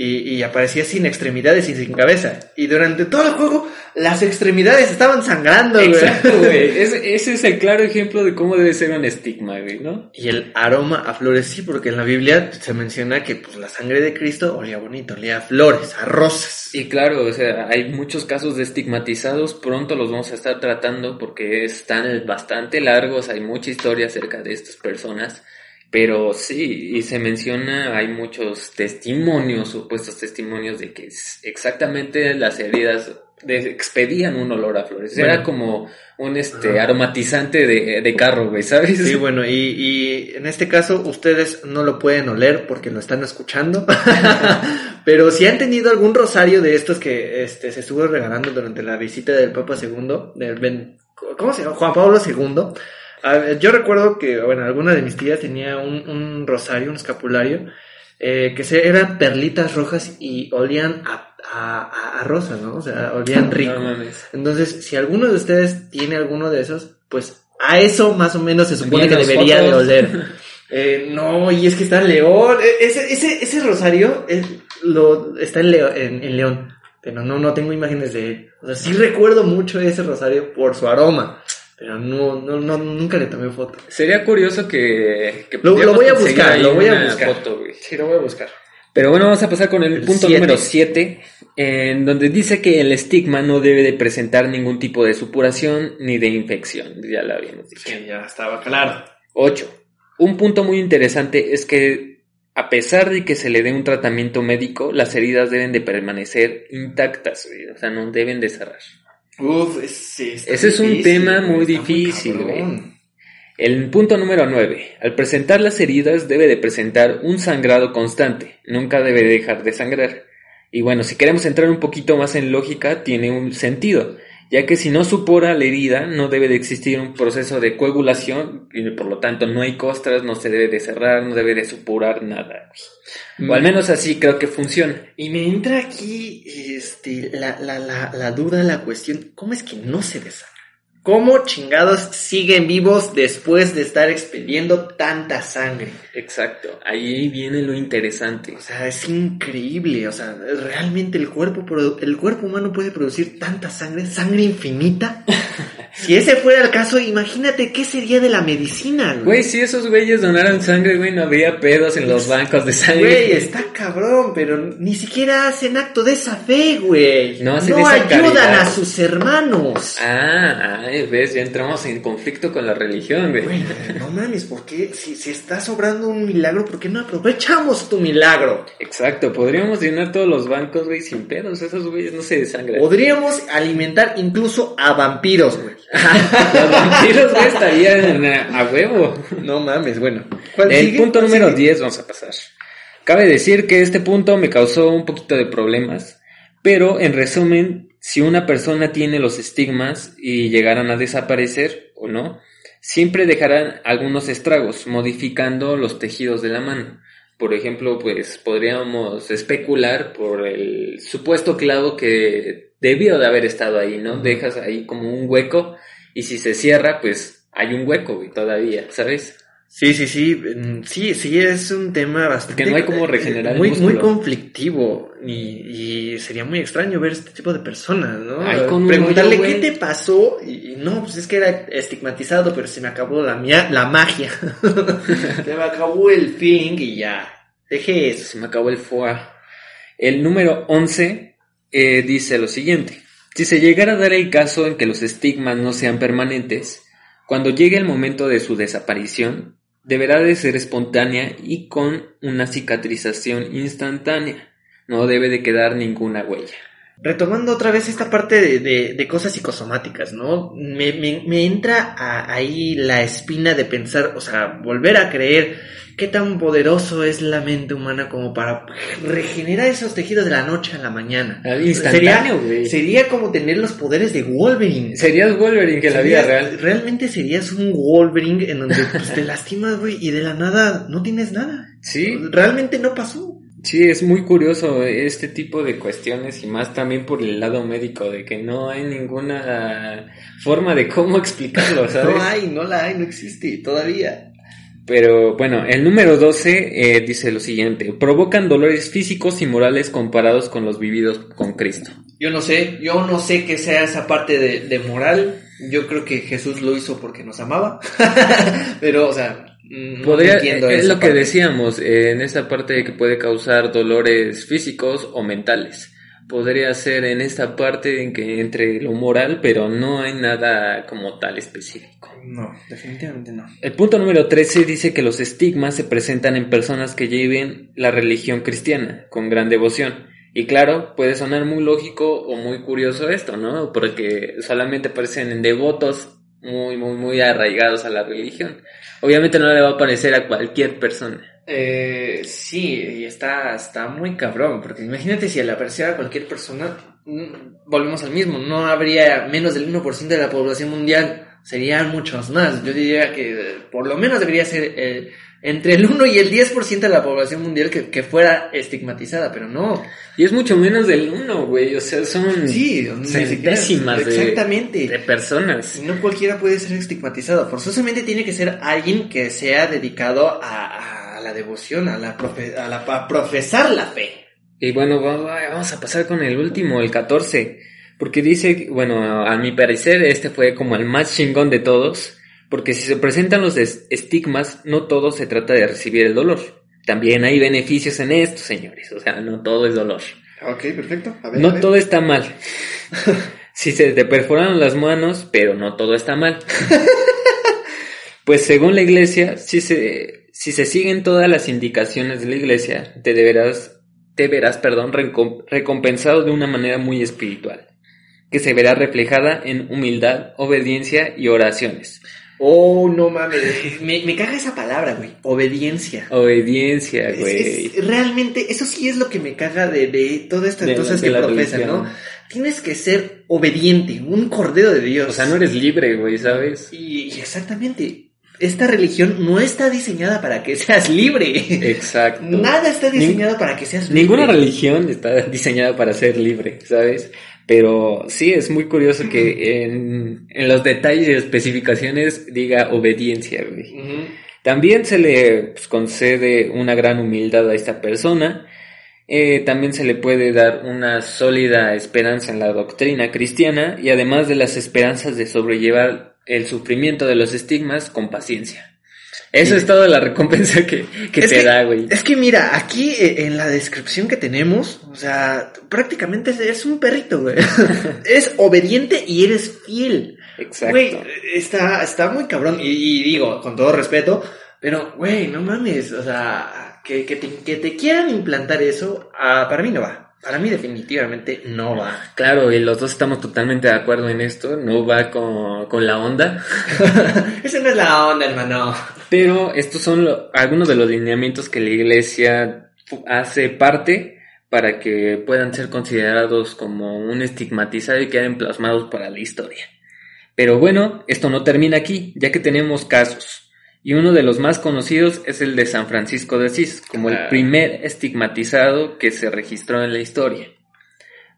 y, y aparecía sin extremidades y sin cabeza. Y durante todo el juego las extremidades estaban sangrando, güey. Exacto, güey. Ese, ese es el claro ejemplo de cómo debe ser un estigma, güey, ¿no? Y el aroma a flores sí, porque en la Biblia se menciona que pues la sangre de Cristo olía bonito, olía a flores, a rosas. Y claro, o sea, hay muchos casos de estigmatizados, pronto los vamos a estar tratando porque están bastante largos, hay mucha historia acerca de estas personas, pero sí, y se menciona, hay muchos testimonios, supuestos testimonios de que exactamente las heridas expedían un olor a flores, era como un este aromatizante de, de carro, güey, ¿sabes? Sí, bueno, y, y en este caso ustedes no lo pueden oler porque lo están escuchando. Pero si han tenido algún rosario de estos que este, se estuvo regalando durante la visita del Papa II, del Ben- ¿cómo se llama? Juan Pablo II. Ver, Yo recuerdo que, bueno, alguna de mis tías tenía un, un rosario, un escapulario, eh, que se, eran perlitas rojas y olían a, a, a- rosa, ¿no? O sea, olían rico. No. Entonces, si alguno de ustedes tiene alguno de esos, pues a eso más o menos se supone que debería de oler. Eh, no, y es que está en León. E- Ese, ese, ese rosario es- lo, está en, Leo- en, en León. Pero no, no tengo imágenes de él. O sea, sí recuerdo mucho ese rosario por su aroma. Pero no, no, no nunca le tomé foto. Sería curioso que... que Lo- voy a buscar, lo voy a buscar. foto. Sí, lo voy a buscar. Pero bueno, vamos a pasar con el, El punto siete. número 7, en donde dice que el estigma no debe de presentar ningún tipo de supuración ni de infección. Ya lo habíamos dicho. Sí, ya estaba claro. 8. Un punto muy interesante es que a pesar de que se le dé un tratamiento médico, las heridas deben de permanecer intactas, o sea, no deben de cerrar. Uf, ese, es un difícil, tema muy difícil. El punto número 9. Al presentar las heridas debe de presentar un sangrado constante, nunca debe dejar de sangrar. Y bueno, si queremos entrar un poquito más en lógica, tiene un sentido, ya que si no supura la herida, no debe de existir un proceso de coagulación, y por lo tanto no hay costras, no se debe de cerrar, no debe de supurar nada. O al menos así creo que funciona. Y me entra aquí este, la, la, la, la duda, la cuestión, ¿cómo es que no se desangra? ¿Cómo chingados siguen vivos después de estar expendiendo tanta sangre? Exacto, ahí viene lo interesante. O sea, es increíble, o sea, realmente el cuerpo, el cuerpo humano puede producir tanta sangre, sangre infinita. si ese fuera el caso, imagínate qué sería de la medicina, Güey, si esos güeyes donaran sangre, güey, no habría pedos en los bancos de sangre. Güey, está cabrón, pero ni siquiera hacen acto de esa fe, güey. No hacen esa ayudan caridad. a sus hermanos. Ah, ay, ves, ya entramos en conflicto con la religión, güey. No mames, ¿por qué? Si, si está sobrando un milagro, ¿por qué no aprovechamos tu milagro? Exacto, podríamos llenar todos los bancos, güey, sin pedos. Esos güeyes no se desangran. Podríamos alimentar incluso a vampiros, güey. Los vampiros, güey, estarían a, a huevo. No mames, bueno. ¿Cuál El sigue? punto ¿Cuál número sigue? 10 vamos a pasar. Cabe decir que este punto me causó un poquito de problemas, pero en resumen, si una persona tiene los estigmas y llegaran a desaparecer o no, siempre dejarán algunos estragos, modificando los tejidos de la mano. Por ejemplo, pues podríamos especular por el supuesto clavo que debió de haber estado ahí, ¿no? Dejas ahí como un hueco y si se cierra, pues hay un hueco, todavía, ¿sabes? Sí, sí, sí, mm, sí, sí, es un tema bastante... Porque no hay cómo regenerar el Muy, muy músculo. conflictivo y, y sería muy extraño ver este tipo de personas, ¿no? Ay, Preguntarle qué te pasó y, y no, pues es que era estigmatizado, pero se me acabó la, mia- la magia. se me acabó el feeling y ya. Deje eso. Se me acabó el foie. El número 11 eh, dice lo siguiente. Si se llegara a dar el caso en que los estigmas no sean permanentes, cuando llegue el momento de su desaparición, deberá de ser espontánea y con una cicatrización instantánea. No debe de quedar ninguna huella. Retomando otra vez esta parte de, de- cosas psicosomáticas, ¿no? Me, me- me entra a- ahí la espina de pensar, o sea, volver a creer qué tan poderoso es la mente humana como para regenerar esos tejidos de la noche a la mañana. Ah, instantáneo, güey. Sería, sería como tener los poderes de Wolverine. Serías Wolverine que en la vida real. Realmente serías un Wolverine en donde pues, te lastimas, güey, y de la nada no tienes nada. Sí, Realmente no pasó. Sí, es muy curioso este tipo de cuestiones y más también por el lado médico, de que no hay ninguna forma de cómo explicarlo, ¿sabes? No hay, no la hay, no existe todavía. Pero bueno, el número 12 eh, dice lo siguiente, provocan dolores físicos y morales comparados con los vividos con Cristo. Yo no sé, yo no sé qué sea esa parte de, de moral. Yo creo que Jesús lo hizo porque nos amaba. Pero, o sea, no Podría, entiendo es lo que decíamos, eh, en esta parte que puede causar dolores físicos o mentales. Podría ser en esta parte en que entre lo moral, pero no hay nada como tal específico. No, definitivamente no. El punto número 13 dice que los estigmas se presentan en personas que lleven la religión cristiana con gran devoción. Y claro, puede sonar muy lógico o muy curioso esto, ¿no? Porque solamente aparecen en devotos muy, muy, muy arraigados a la religión. Obviamente no le va a parecer a cualquier persona. Eh, sí, y está, está muy cabrón, porque imagínate si le apareciera a cualquier persona, mm, volvemos al mismo, no habría menos del 1% de la población mundial. Serían muchos más. Yo diría que eh, por lo menos debería ser eh, entre el 1 y el 10% de la población mundial que, que fuera estigmatizada, pero no. Y es mucho menos del 1, güey. O sea, son Sí, siquiera- centésimas de, Exactamente. de personas. No cualquiera puede ser estigmatizado. Forzosamente tiene que ser alguien que sea dedicado a, a la devoción, a la, profe- a la a profesar la fe. Y bueno, va- va- vamos a pasar con el último, el 14. Porque dice, bueno, a mi parecer este fue como el más chingón de todos. Porque si se presentan los es- estigmas, no todo se trata de recibir el dolor. También hay beneficios en esto, señores. O sea, no todo es dolor. Ok, perfecto. A No todo está mal. Si se te perforaron las manos, pero no todo está mal. Pues según la iglesia, si se, si se siguen todas las indicaciones de la iglesia, te deberás, te verás, perdón, recom- recompensado de una manera muy espiritual, que se verá reflejada en humildad, obediencia y oraciones. Oh, no mames. Me, me caga esa palabra, güey. Obediencia. Obediencia, güey. es- realmente, eso sí es lo que me caga de, de todas estas cosas que profesan, religión. ¿no? Tienes que ser obediente, un cordero de Dios. O sea, no eres libre, güey, ¿sabes? Y, y exactamente, esta religión no está diseñada para que seas libre. Exacto. Nada está diseñado para que seas libre. Ninguna religión está diseñada para ser libre, ¿sabes? Pero sí es muy curioso que en, en los detalles y especificaciones diga obediencia, güey. También se le pues, concede una gran humildad a esta persona. Eh, también se le puede dar una sólida esperanza en la doctrina cristiana y además de las esperanzas de sobrellevar el sufrimiento de los estigmas con paciencia. Eso es toda la recompensa que, que Es te que- da, güey. Es que mira, aquí eh, en la descripción que tenemos, o sea, prácticamente es, es un perrito, güey. eres obediente y eres fiel. Exacto. Güey, está, está muy cabrón. Y, y digo, con todo respeto, pero, güey, no mames, o sea, que, que, te, que te quieran implantar eso, ah, para mí no va. Para mí definitivamente no va. Claro, y los dos estamos totalmente de acuerdo en esto, no va con, con la onda, Esa no es la onda, hermano. pero estos son lo- algunos de los lineamientos que la iglesia hace parte para que puedan ser considerados como un estigmatizado y queden plasmados para la historia. Pero bueno, esto no termina aquí, ya que tenemos casos. Y uno de los más conocidos es el de San Francisco de Asís, como el Ah. primer estigmatizado que se registró en la historia.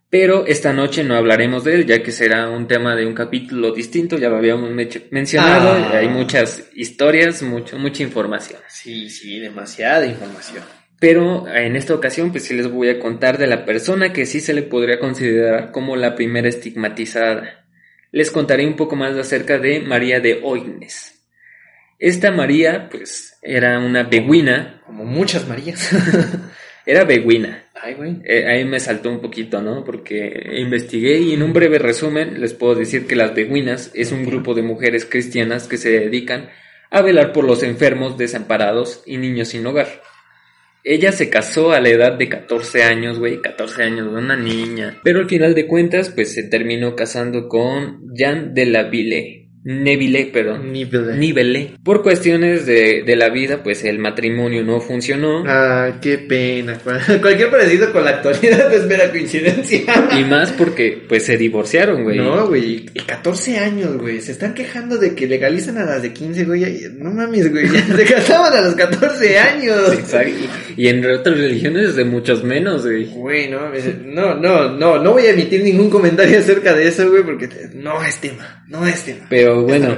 Pero esta noche no hablaremos de él, ya que será un tema de un capítulo distinto, ya lo habíamos mencionado, Ah. hay muchas historias, mucho, mucha información. Sí, sí, demasiada información. Pero en esta ocasión, pues sí les voy a contar de la persona que sí se le podría considerar como la primera estigmatizada. Les contaré un poco más acerca de María de Oignes. Esta María, pues, era una beguina, Como muchas Marías. era beguina. Ay, güey. Eh, ahí me saltó un poquito, ¿no? Porque investigué y en un breve resumen les puedo decir que las beguinas es un grupo de mujeres cristianas que se dedican a velar por los enfermos, desamparados y niños sin hogar. Ella se casó a la edad de 14 años, güey, 14 años, una niña. Pero al final de cuentas, pues se terminó casando con Jean de la Ville. Neville, perdón. Nivel. Nivelle. Por cuestiones de, de la vida, pues el matrimonio no funcionó. Ay, qué pena. Cualquier parecido con la actualidad es mera coincidencia. Y más porque, pues se divorciaron, güey. No, güey. Y 14 años, güey. Se están quejando de que legalizan a las de 15, güey. No mames, güey. Se casaban a los 14 años. Exacto. Y en otras religiones de muchos menos, güey. Güey, no, mames. no, no, no, no voy a emitir ningún comentario acerca de eso, güey, porque no es tema, no es tema. Pero Bueno,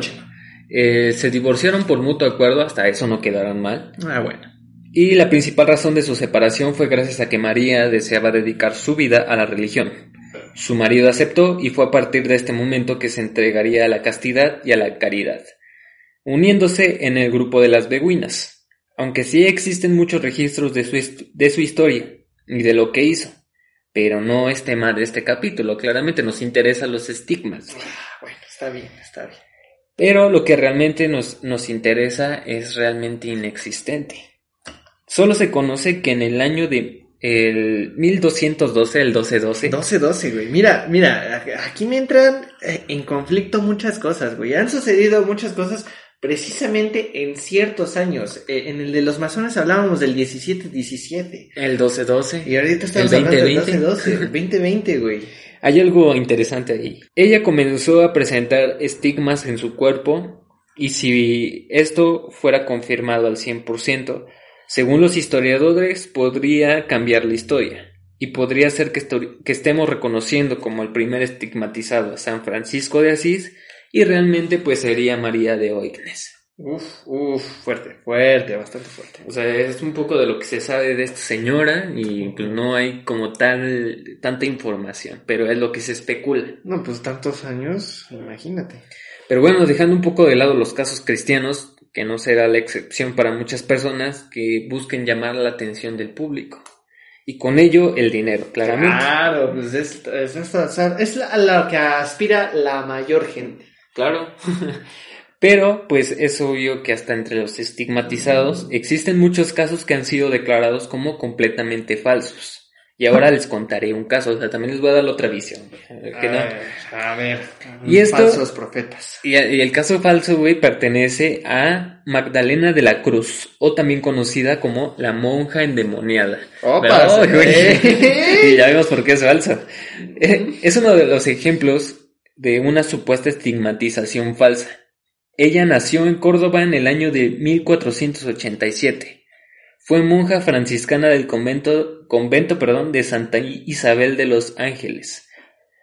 eh, se divorciaron por mutuo acuerdo, hasta eso no quedaron mal. Ah, bueno. Y la principal razón de su separación fue gracias a que María deseaba dedicar su vida a la religión. Su marido aceptó y fue a partir de este momento que se entregaría a la castidad y a la caridad, uniéndose en el grupo de las beguinas, aunque sí existen muchos registros de su, de su historia y de lo que hizo. Pero no es tema de este capítulo, claramente nos interesan los estigmas. Está bien, está bien. Pero lo que realmente nos, nos interesa es realmente inexistente. Solo se conoce que en el año de el 1212, el 1212, 12-12, güey. Mira, mira, aquí me entran eh, en conflicto muchas cosas, güey. Han sucedido muchas cosas, precisamente en ciertos años. Eh, en el de los masones hablábamos del 17-17. El 12-12. Y ahorita estamos El hablando del 2020. 12-12. 2020, güey. Hay algo interesante ahí. Ella comenzó a presentar estigmas en su cuerpo y si esto fuera confirmado al 100%, según los historiadores, podría cambiar la historia y podría ser que, estemos reconociendo como el primer estigmatizado a San Francisco de Asís y realmente pues sería María de Oignes. Uf, uf, fuerte, fuerte, bastante fuerte. O sea, es un poco de lo que se sabe de esta señora y pues no hay como tal tanta información, pero es lo que se especula. No, pues tantos años, imagínate. Pero bueno, dejando un poco de lado los casos cristianos, que no será la excepción para muchas personas que busquen llamar la atención del público. Y con ello el dinero, claramente. Claro, pues es, es, es- es a lo que aspira la mayor gente. Claro. Pero, pues es obvio que hasta entre los estigmatizados existen muchos casos que han sido declarados como completamente falsos. Y ahora les contaré un caso, o sea, también les voy a dar la otra visión. que no- A ver, Y esto- falsos profetas. Y, y el caso falso, güey, pertenece a Magdalena de la Cruz, o también conocida como la monja endemoniada. Opa. ¿eh? y ya vemos por qué es falso. Es uno de los ejemplos de una supuesta estigmatización falsa. Ella nació en Córdoba en el año de 1487. Fue monja franciscana del convento, de Santa Isabel de los Ángeles.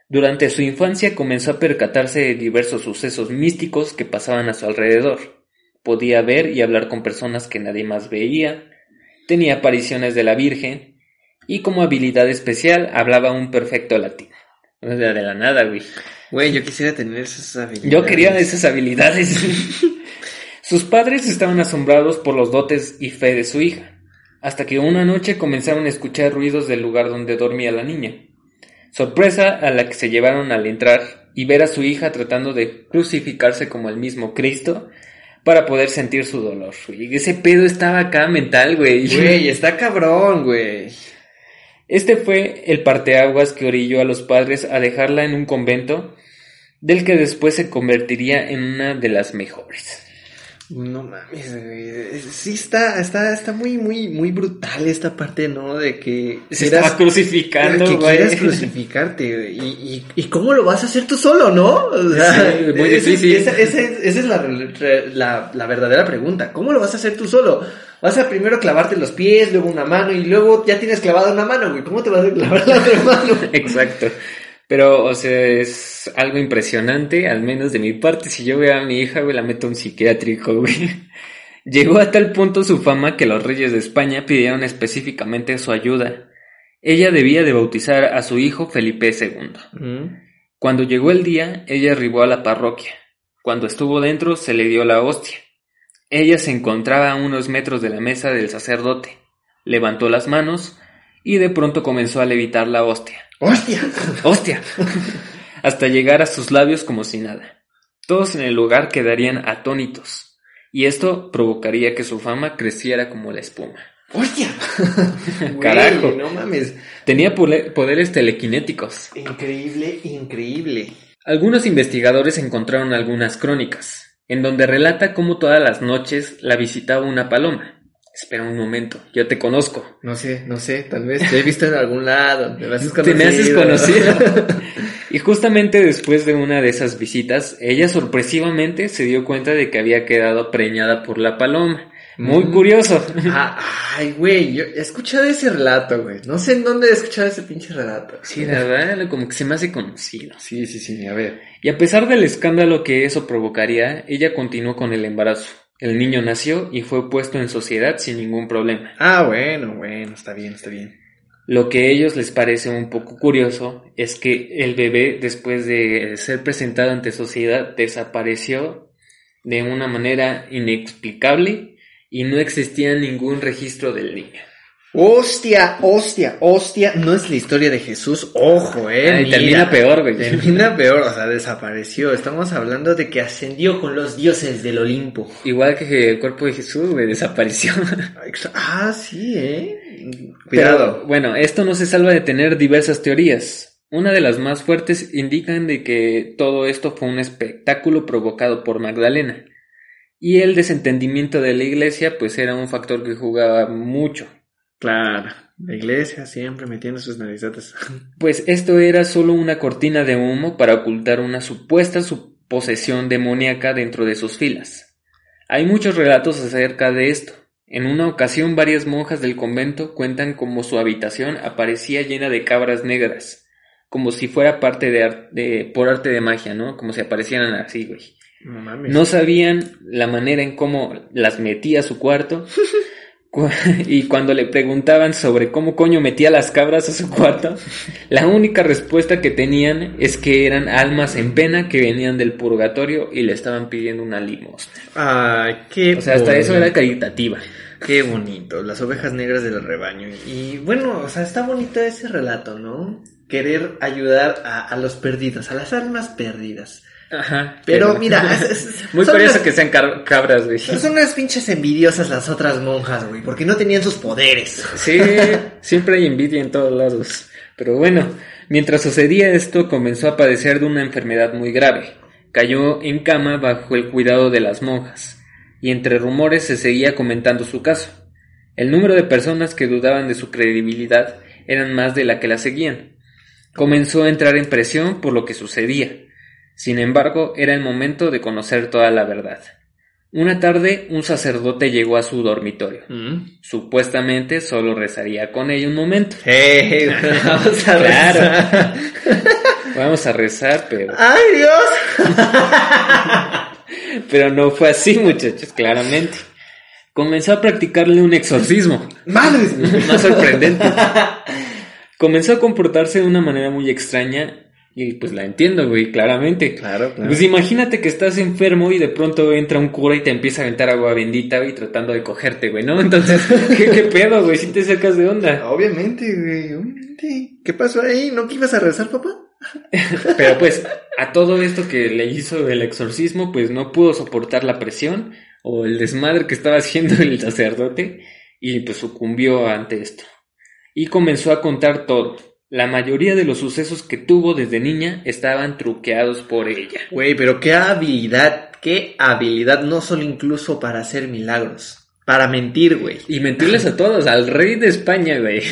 Durante su infancia comenzó a percatarse de diversos sucesos místicos que pasaban a su alrededor. Podía ver y hablar con personas que nadie más veía, tenía apariciones de la Virgen y como habilidad especial hablaba un perfecto latín. O sea, de la nada, güey. Güey, yo quisiera tener esas habilidades. Yo quería esas habilidades. Sus padres estaban asombrados por los dotes y fe de su hija, hasta que una noche comenzaron a escuchar ruidos del lugar donde dormía la niña. Sorpresa a la que se llevaron al entrar y ver a su hija tratando de crucificarse como el mismo Cristo para poder sentir su dolor. Y ese pedo estaba acá mental, güey. Güey, está cabrón, güey. Este fue el parteaguas que orilló a los padres a dejarla en un convento, del que después se convertiría en una de las mejores. No mames, güey. Sí está, está, está muy, muy, muy brutal esta parte, ¿no? De que Se estaba crucificando, que güey. quieras crucificarte. Y, y, y cómo lo vas a hacer tú solo, ¿no? O sea, Sí, muy esa- difícil. Esa, esa es, esa es la, la, la verdadera pregunta. ¿Cómo lo vas a hacer tú solo? Vas a primero clavarte los pies, luego una mano y luego ya tienes clavada una mano, güey. ¿Cómo te vas a clavar la otra mano? Exacto. Pero, o sea, es algo impresionante, al menos de mi parte. Si yo veo a mi hija, güey, la meto a un psiquiátrico, güey. Llegó a tal punto su fama que los reyes de España pidieron específicamente su ayuda. Ella debía de bautizar a su hijo Felipe II. Mm. Cuando llegó el día, ella arribó a la parroquia. Cuando estuvo dentro, se le dio la hostia. Ella se encontraba a unos metros de la mesa del sacerdote. Levantó las manos y de pronto comenzó a levitar la hostia. ¡Hostia! ¡Hostia! Hasta llegar a sus labios como si nada. Todos en el lugar quedarían atónitos. Y esto provocaría que su fama creciera como la espuma. ¡Hostia! Carajo. No mames. Tenía poderes telequinéticos. Increíble, increíble. Algunos investigadores encontraron algunas crónicas, en donde relata cómo todas las noches la visitaba una paloma. Espera un momento, yo te conozco. No sé, no sé, tal vez te he visto en algún lado. Me haces Te me haces conocido. conocido. y justamente después de una de esas visitas, ella sorpresivamente se dio cuenta de que había quedado preñada por la paloma. Muy Mm. curioso. Ah, ay, güey, yo he escuchado ese relato, güey. No sé en dónde he escuchado ese pinche relato. Sí, la verdad, como que se me hace conocido. Sí, sí, sí, a ver. Y a pesar del escándalo que eso provocaría, ella continuó con el embarazo. El niño nació y fue puesto en sociedad sin ningún problema. Ah, bueno, bueno, está bien, está bien. Lo que a ellos les parece un poco curioso es que el bebé, después de ser presentado ante sociedad, desapareció de una manera inexplicable y no existía ningún registro del niño. Hostia, hostia, hostia. No es la historia de Jesús, ojo, eh. Ay, mira. termina peor, güey. Termina peor, o sea, desapareció. Estamos hablando de que ascendió con los dioses del Olimpo. Igual que el cuerpo de Jesús, güey, desapareció. Ah, sí, eh. Pero, Cuidado. bueno, esto no se salva de tener diversas teorías. Una de las más fuertes indican de que todo esto fue un espectáculo provocado por Magdalena, Y el desentendimiento de la iglesia pues era un factor que jugaba mucho. Claro, la iglesia siempre metiendo sus narizotas. Pues esto era solo una cortina de humo para ocultar una supuesta posesión demoníaca dentro de sus filas. Hay muchos relatos acerca de esto. En una ocasión varias monjas del convento cuentan cómo su habitación aparecía llena de cabras negras, como si fuera parte de, por arte de magia, ¿no? Como si aparecieran así, güey. No mames. No sabían la manera en cómo las metía a su cuarto. Cu- y cuando le preguntaban sobre cómo coño metía las cabras a su cuarto, la única respuesta que tenían es que eran almas en pena que venían del purgatorio y le estaban pidiendo una limosna. Ay, qué O sea, hasta eso era caritativa. Qué bonito, las ovejas negras del rebaño. Y bueno, o sea, está bonito ese relato, ¿no? Querer ayudar a, a los perdidos, a las almas perdidas. Ajá. Pero mira, es- es- Muy curioso unas- que sean cabras, güey. Son unas pinches envidiosas las otras monjas, güey, porque no tenían sus poderes. Sí, siempre hay envidia en todos lados. Pero bueno, mientras sucedía esto, comenzó a padecer de una enfermedad muy grave. Cayó en cama bajo el cuidado de las monjas, y entre rumores se seguía comentando su caso. El número de personas que dudaban de su credibilidad eran más de la que la seguían. Comenzó a entrar en presión por lo que sucedía. Sin embargo, era el momento de conocer toda la verdad. Una tarde, un sacerdote llegó a su dormitorio. Supuestamente solo rezaría con ella un momento. Hey, vamos a Claro. rezar. Vamos a rezar, pero, ¡Ay, Dios! pero no fue así, muchachos, claramente. Comenzó a practicarle un exorcismo. ¡Madres! Más sorprendente. Comenzó a comportarse de una manera muy extraña y pues la entiendo, güey, claramente. Claro, claro. Pues imagínate que estás enfermo y de pronto entra un cura y te empieza a aventar agua bendita, güey, tratando de cogerte, güey, ¿no? Entonces, ¿qué, qué pedo, güey? Si te sacas de onda. Obviamente, güey, obviamente. ¿Qué pasó ahí? ¿No que ibas a rezar, papá? Pero pues, a todo esto que le hizo el exorcismo, pues no pudo soportar la presión o el desmadre que estaba haciendo el sacerdote y pues sucumbió ante esto. Y comenzó a contar todo. La mayoría de los sucesos que tuvo desde niña estaban truqueados por ella. Güey, pero qué habilidad, qué habilidad, no solo incluso para hacer milagros, para mentir, güey. Y mentirles a todos, al rey de España, güey.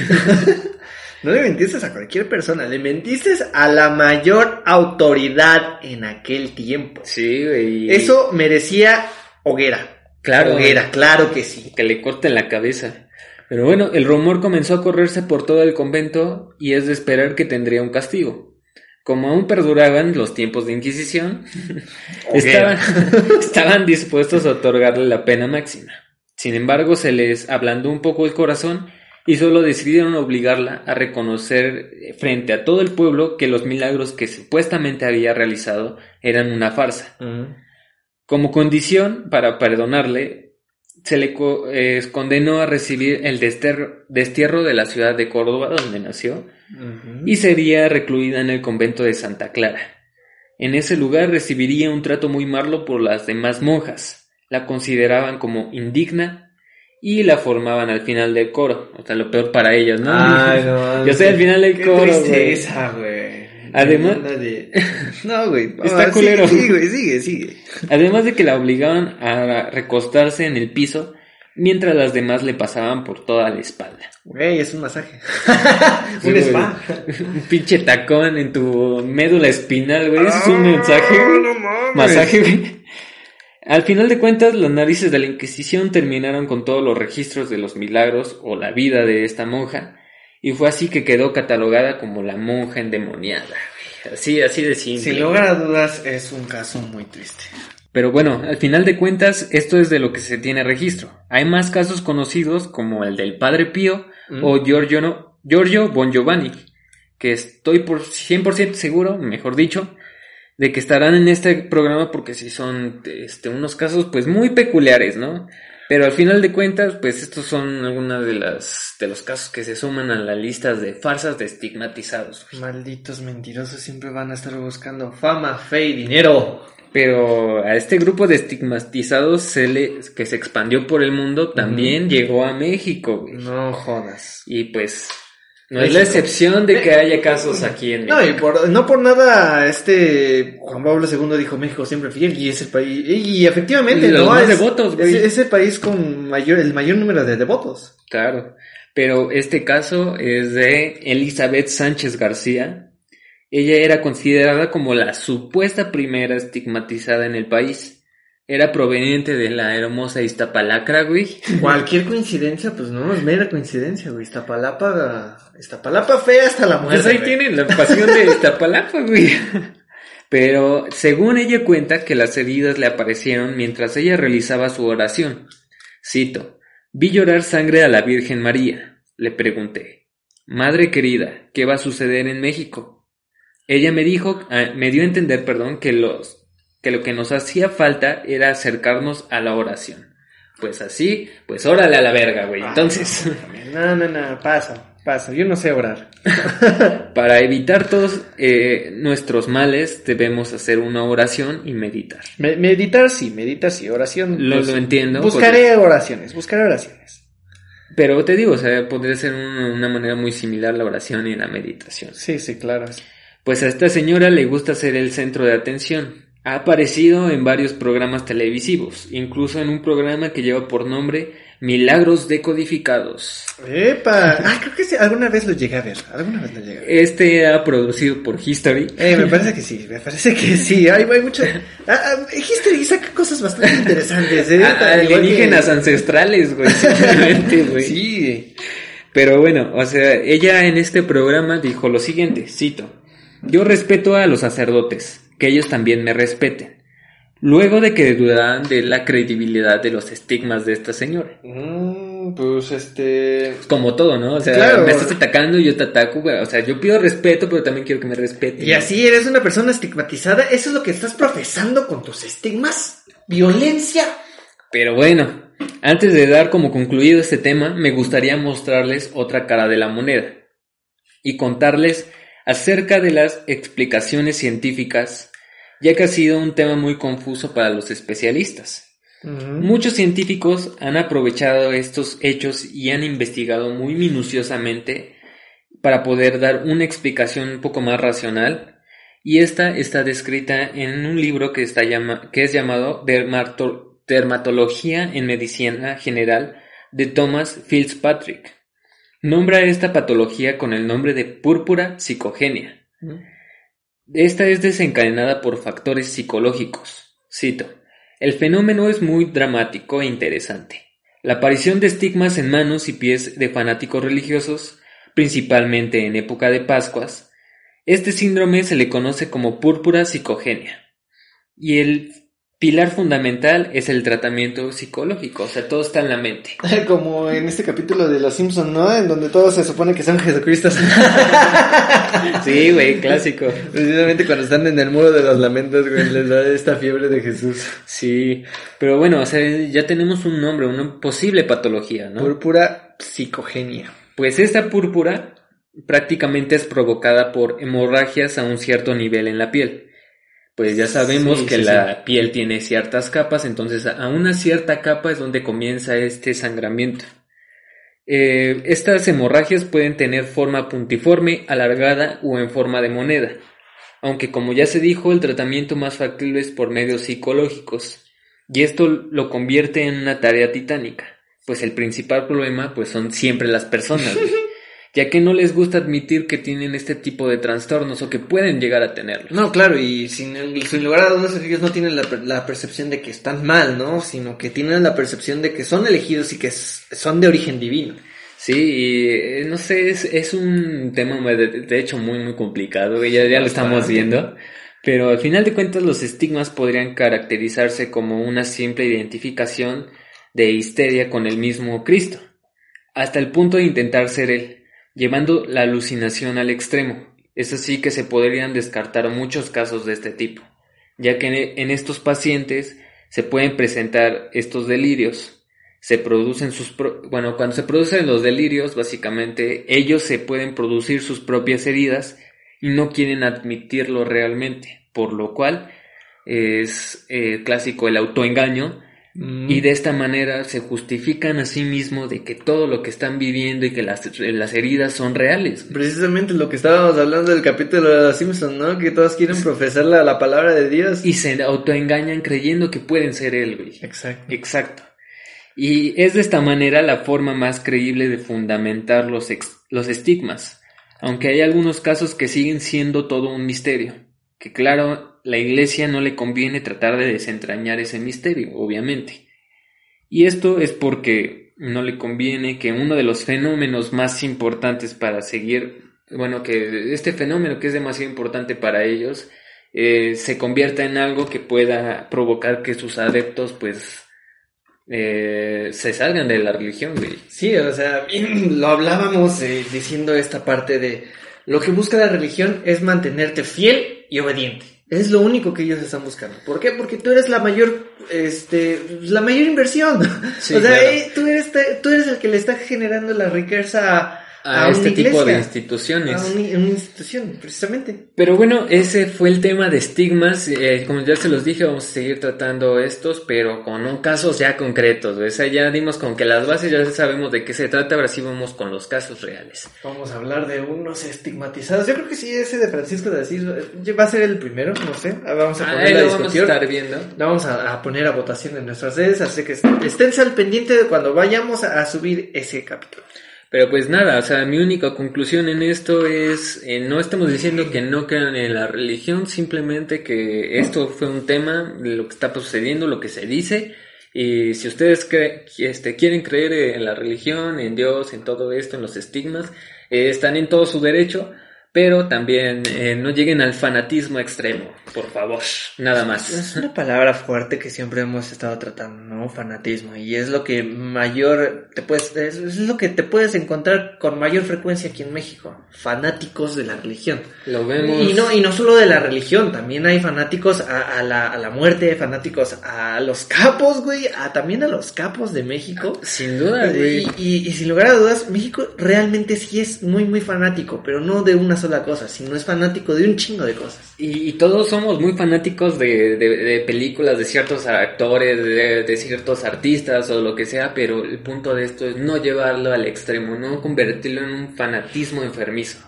No le mentiste a cualquier persona, le mentiste a la mayor autoridad en aquel tiempo. Sí, güey. Eso merecía hoguera. Claro. Hoguera, claro que sí. que le corten la cabeza. Pero bueno, el rumor comenzó a correrse por todo el convento y es de esperar que tendría un castigo. Como aún perduraban los tiempos de Inquisición, estaban, estaban dispuestos a otorgarle la pena máxima. Sin embargo, se les ablandó un poco el corazón y solo decidieron obligarla a reconocer frente a todo el pueblo que los milagros que supuestamente había realizado eran una farsa. Como condición para perdonarle, se le eh, condenó a recibir el desterro- destierro de la ciudad de Córdoba, donde nació, y sería recluida en el convento de Santa Clara. En ese lugar recibiría un trato muy malo por las demás monjas. La consideraban como indigna y la formaban al final del coro. O sea, lo peor para ellas, ¿no? Ay, no. Yo estoy al final del Qué coro, tristeza, güey. Además- De- No, güey. Está culero. Sigue, güey, sigue, sigue. Además de que la obligaban a recostarse en el piso mientras las demás le pasaban por toda la espalda. Güey, es un masaje. Un spa. Un pinche tacón en tu médula espinal, güey. Eso es un mensaje. Ah, no mames. Masaje, güey. Al final de cuentas, las narices de la Inquisición terminaron con todos los registros de los milagros o la vida de esta monja, y fue así que quedó catalogada como la monja endemoniada. Así, así de simple. Sin lugar a dudas, es un caso muy triste. Pero bueno, al final de cuentas, esto es de lo que se tiene registro. Hay más casos conocidos como el del Padre Pío Mm. o Giorgio, no- Giorgio Bon Giovanni, que estoy por 100% seguro, mejor dicho, de que estarán en este programa porque sí son este, unos casos pues muy peculiares, ¿no? Pero al final de cuentas, pues estos son algunos de, las, de los casos que se suman a las listas de farsas de estigmatizados. güey. Malditos mentirosos siempre van a estar buscando fama, fe y dinero. Pero a este grupo de estigmatizados se le, que se expandió por el mundo también llegó a México, güey. No jodas. Y pues No es la excepción de que haya casos aquí en No, y por, no por nada este Juan Pablo II dijo México siempre fiel y es el país y, efectivamente Y los no más es, devotos, güey. es, es el país con mayor el mayor número de devotos. Claro, pero este caso es de Elizabeth Sánchez García. Ella era considerada como la supuesta primera estigmatizada en el país. Era proveniente de la hermosa Iztapalacra, güey. Cualquier coincidencia, pues no, es mera coincidencia, güey. Iztapalapa, Iztapalapa fea hasta la muerte. Pues ahí güey. tienen la pasión de Iztapalapa, güey. Pero según ella cuenta que las heridas le aparecieron mientras ella realizaba su oración. Cito, vi llorar sangre a la Virgen María. Le pregunté, Madre querida, ¿qué va a suceder en México? Ella me dijo, ah, me dio a entender, perdón, que los, que lo que nos hacía falta era acercarnos a la oración. Pues así, pues órale a la verga, güey. Entonces, No, no, no, pasa, pasa. Yo no sé orar. para evitar todos eh, nuestros males, debemos hacer una oración y meditar. Me- meditar sí, meditar sí, oración. Lo, pues, lo entiendo. Buscaré oraciones, buscaré oraciones. pero te digo, o sea, podría ser una, una manera muy similar la oración y la meditación. Sí, sí, claro. Pues a esta señora le gusta ser el centro de atención. Ha aparecido en varios programas televisivos, incluso en un programa que lleva por nombre Milagros Decodificados. Epa, ah, creo que sí, alguna vez lo llegué a ver, alguna vez lo llegué a ver. Este ha producido por History. Eh, me parece que sí, me parece que sí. Hay, hay mucho. Ah, ah, History saca cosas bastante interesantes. ¿eh? A- Igual que- Alienígenas ancestrales, güey. simplemente, güey. Sí. Pero bueno, o sea, ella en este programa dijo lo siguiente, cito, yo respeto a los sacerdotes, que ellos también me respeten. Luego de que dudaran de la credibilidad de los estigmas de esta señora. Mm, pues este. Como todo, ¿no? O sea, Claro. me estás atacando y yo te ataco, güey. O sea, yo pido respeto, pero también quiero que me respeten. Y así eres una persona estigmatizada. ¿Eso es lo que estás profesando con tus estigmas? ¿Violencia? Pero bueno, antes de dar como concluido este tema, me gustaría mostrarles otra cara de la moneda y contarles acerca de las explicaciones científicas, ya que ha sido un tema muy confuso para los especialistas. Muchos científicos han aprovechado estos hechos y han investigado muy minuciosamente para poder dar una explicación un poco más racional y esta está descrita en un libro que, está llama- que es llamado Dermato- Dermatología en Medicina General de Thomas Fitzpatrick. Nombra esta patología con el nombre de púrpura psicogenia. Esta es desencadenada por factores psicológicos. Cito. El fenómeno es muy dramático e interesante. La aparición de estigmas en manos y pies de fanáticos religiosos, principalmente en época de Pascuas, este síndrome se le conoce como púrpura psicogenia. Y el pilar fundamental es el tratamiento psicológico, o sea, todo está en la mente. Como en este capítulo de Los Simpsons, ¿no? En donde todos se supone que son Jesucristos. Sí, güey, clásico. Precisamente cuando están en el muro de los lamentos, güey, les da esta fiebre de Jesús. Sí, pero bueno, o sea, ya tenemos un nombre, una posible patología, ¿no? Púrpura psicogenia. Pues esta púrpura prácticamente es provocada por hemorragias a un cierto nivel en la piel. Pues ya sabemos Sí, que sí, la piel tiene ciertas capas, entonces a una cierta capa es donde comienza este sangramiento. Eh, estas hemorragias pueden tener forma puntiforme, alargada o en forma de moneda, aunque como ya se dijo, el tratamiento más factible es por medios psicológicos, y esto lo convierte en una tarea titánica, pues el principal problema pues son siempre las personas, ya que no les gusta admitir que tienen este tipo de trastornos o que pueden llegar a tenerlos. No, claro, y sin, sin lugar a dudas ellos no tienen la, per- la percepción de que están mal, ¿no? Sino que tienen la percepción de que son elegidos y que son de origen divino. Sí, y eh, no sé, es, es un tema de, de hecho muy muy complicado, ya, ya lo estamos viendo, pero al final de cuentas los estigmas podrían caracterizarse como una simple identificación de histeria con el mismo Cristo, hasta el punto de intentar ser él, llevando la alucinación al extremo. Es así que se podrían descartar muchos casos de este tipo, ya que en- estos pacientes se pueden presentar estos delirios, se producen sus pro- bueno cuando se producen los delirios básicamente ellos se pueden producir sus propias heridas y no quieren admitirlo realmente por lo cual es eh, clásico el autoengaño Mm. Y de esta manera se justifican a sí mismos de que todo lo que están viviendo y que las, las heridas son reales. Precisamente lo que estábamos hablando del capítulo de los Simpsons, ¿no? Que todos quieren profesar la, la palabra de Dios. Y se autoengañan creyendo que pueden ser él, güey. Exacto. Exacto. Y es de esta manera la forma más creíble de fundamentar los, ex- los estigmas, aunque hay algunos casos que siguen siendo todo un misterio, que claro, la iglesia no le conviene tratar de desentrañar ese misterio, obviamente. Y esto es porque no le conviene que uno de los fenómenos más importantes para seguir, bueno, que este fenómeno que es demasiado importante para ellos, eh, se convierta en algo que pueda provocar que sus adeptos pues eh, se salgan de la religión, güey. Sí, o sea, lo hablábamos eh, diciendo esta parte de lo que busca la religión es mantenerte fiel y obediente. Es lo único que ellos están buscando. ¿Por qué? Porque tú eres la mayor, este, la mayor inversión. Sí, o sea, claro. eh, tú eres, tú eres el que le está generando la riqueza a, A, este tipo de instituciones. a una, una institución, precisamente. Pero bueno, ese fue el tema de estigmas. eh, como ya se los dije, vamos a seguir tratando estos, pero con un casos ya concretos. O sea, ya dimos con que las bases ya sabemos de qué se trata, ahora sí vamos con los casos reales. Vamos a hablar de unos estigmatizados. Yo creo que sí, ese de Francisco de Asís eh, va a ser el primero, no sé. Ah, Vamos a Ahí poner lo la vamos a discusión. estar viendo. Vamos a, a poner a votación en nuestras redes, así que esténse al pendiente de cuando vayamos a, a subir ese capítulo. Pero pues nada, o sea, mi única conclusión en esto es, eh, no estamos diciendo que no crean en la religión, simplemente que esto fue un tema, lo que está sucediendo, lo que se dice, y si ustedes cre- este, quieren creer en la religión, en Dios, en todo esto, en los estigmas, eh, están en todo su derecho, pero también eh, no lleguen al fanatismo extremo, por favor, nada Es más. una palabra fuerte que siempre hemos estado tratando, ¿no? Fanatismo. Y es lo que mayor te puedes, es, es lo que te puedes encontrar con mayor frecuencia aquí en México. Fanáticos de la religión. Lo vemos. Y no, y no solo de la religión, también hay fanáticos a, a la, a la muerte, fanáticos a los capos, güey, a, también a los capos de México. Sin duda, güey. Y, y- y sin lugar a dudas, México realmente sí es muy, muy fanático, pero no de una sola cosa, sino es fanático de un chingo de cosas. Y, todos somos muy fanáticos de, de- de películas, de ciertos actores, de ciertos artistas o lo que sea, pero el punto de esto es no llevarlo al extremo, no convertirlo en un fanatismo enfermizo.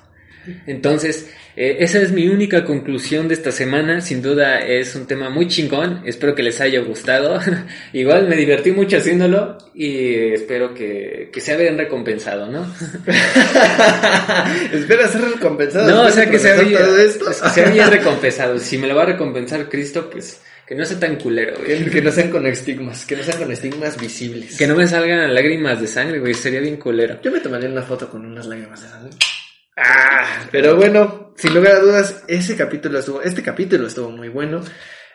Entonces, eh, esa es mi única conclusión de esta semana. Sin duda es un tema muy chingón. Espero que les haya gustado. Igual me divertí mucho haciéndolo y espero que, que sea bien recompensado, ¿no? Espera ser recompensado. No, o sea que es que sea bien recompensado. Si me lo va a recompensar Cristo, pues que no sea tan culero, güey. Que, que no sean con estigmas, que no sean con estigmas visibles. Que no me salgan lágrimas de sangre, güey. Sería bien culero. Yo me tomaría una foto con unas lágrimas de sangre. Ah, pero bueno, sin lugar a dudas, ese capítulo estuvo, este capítulo estuvo muy bueno.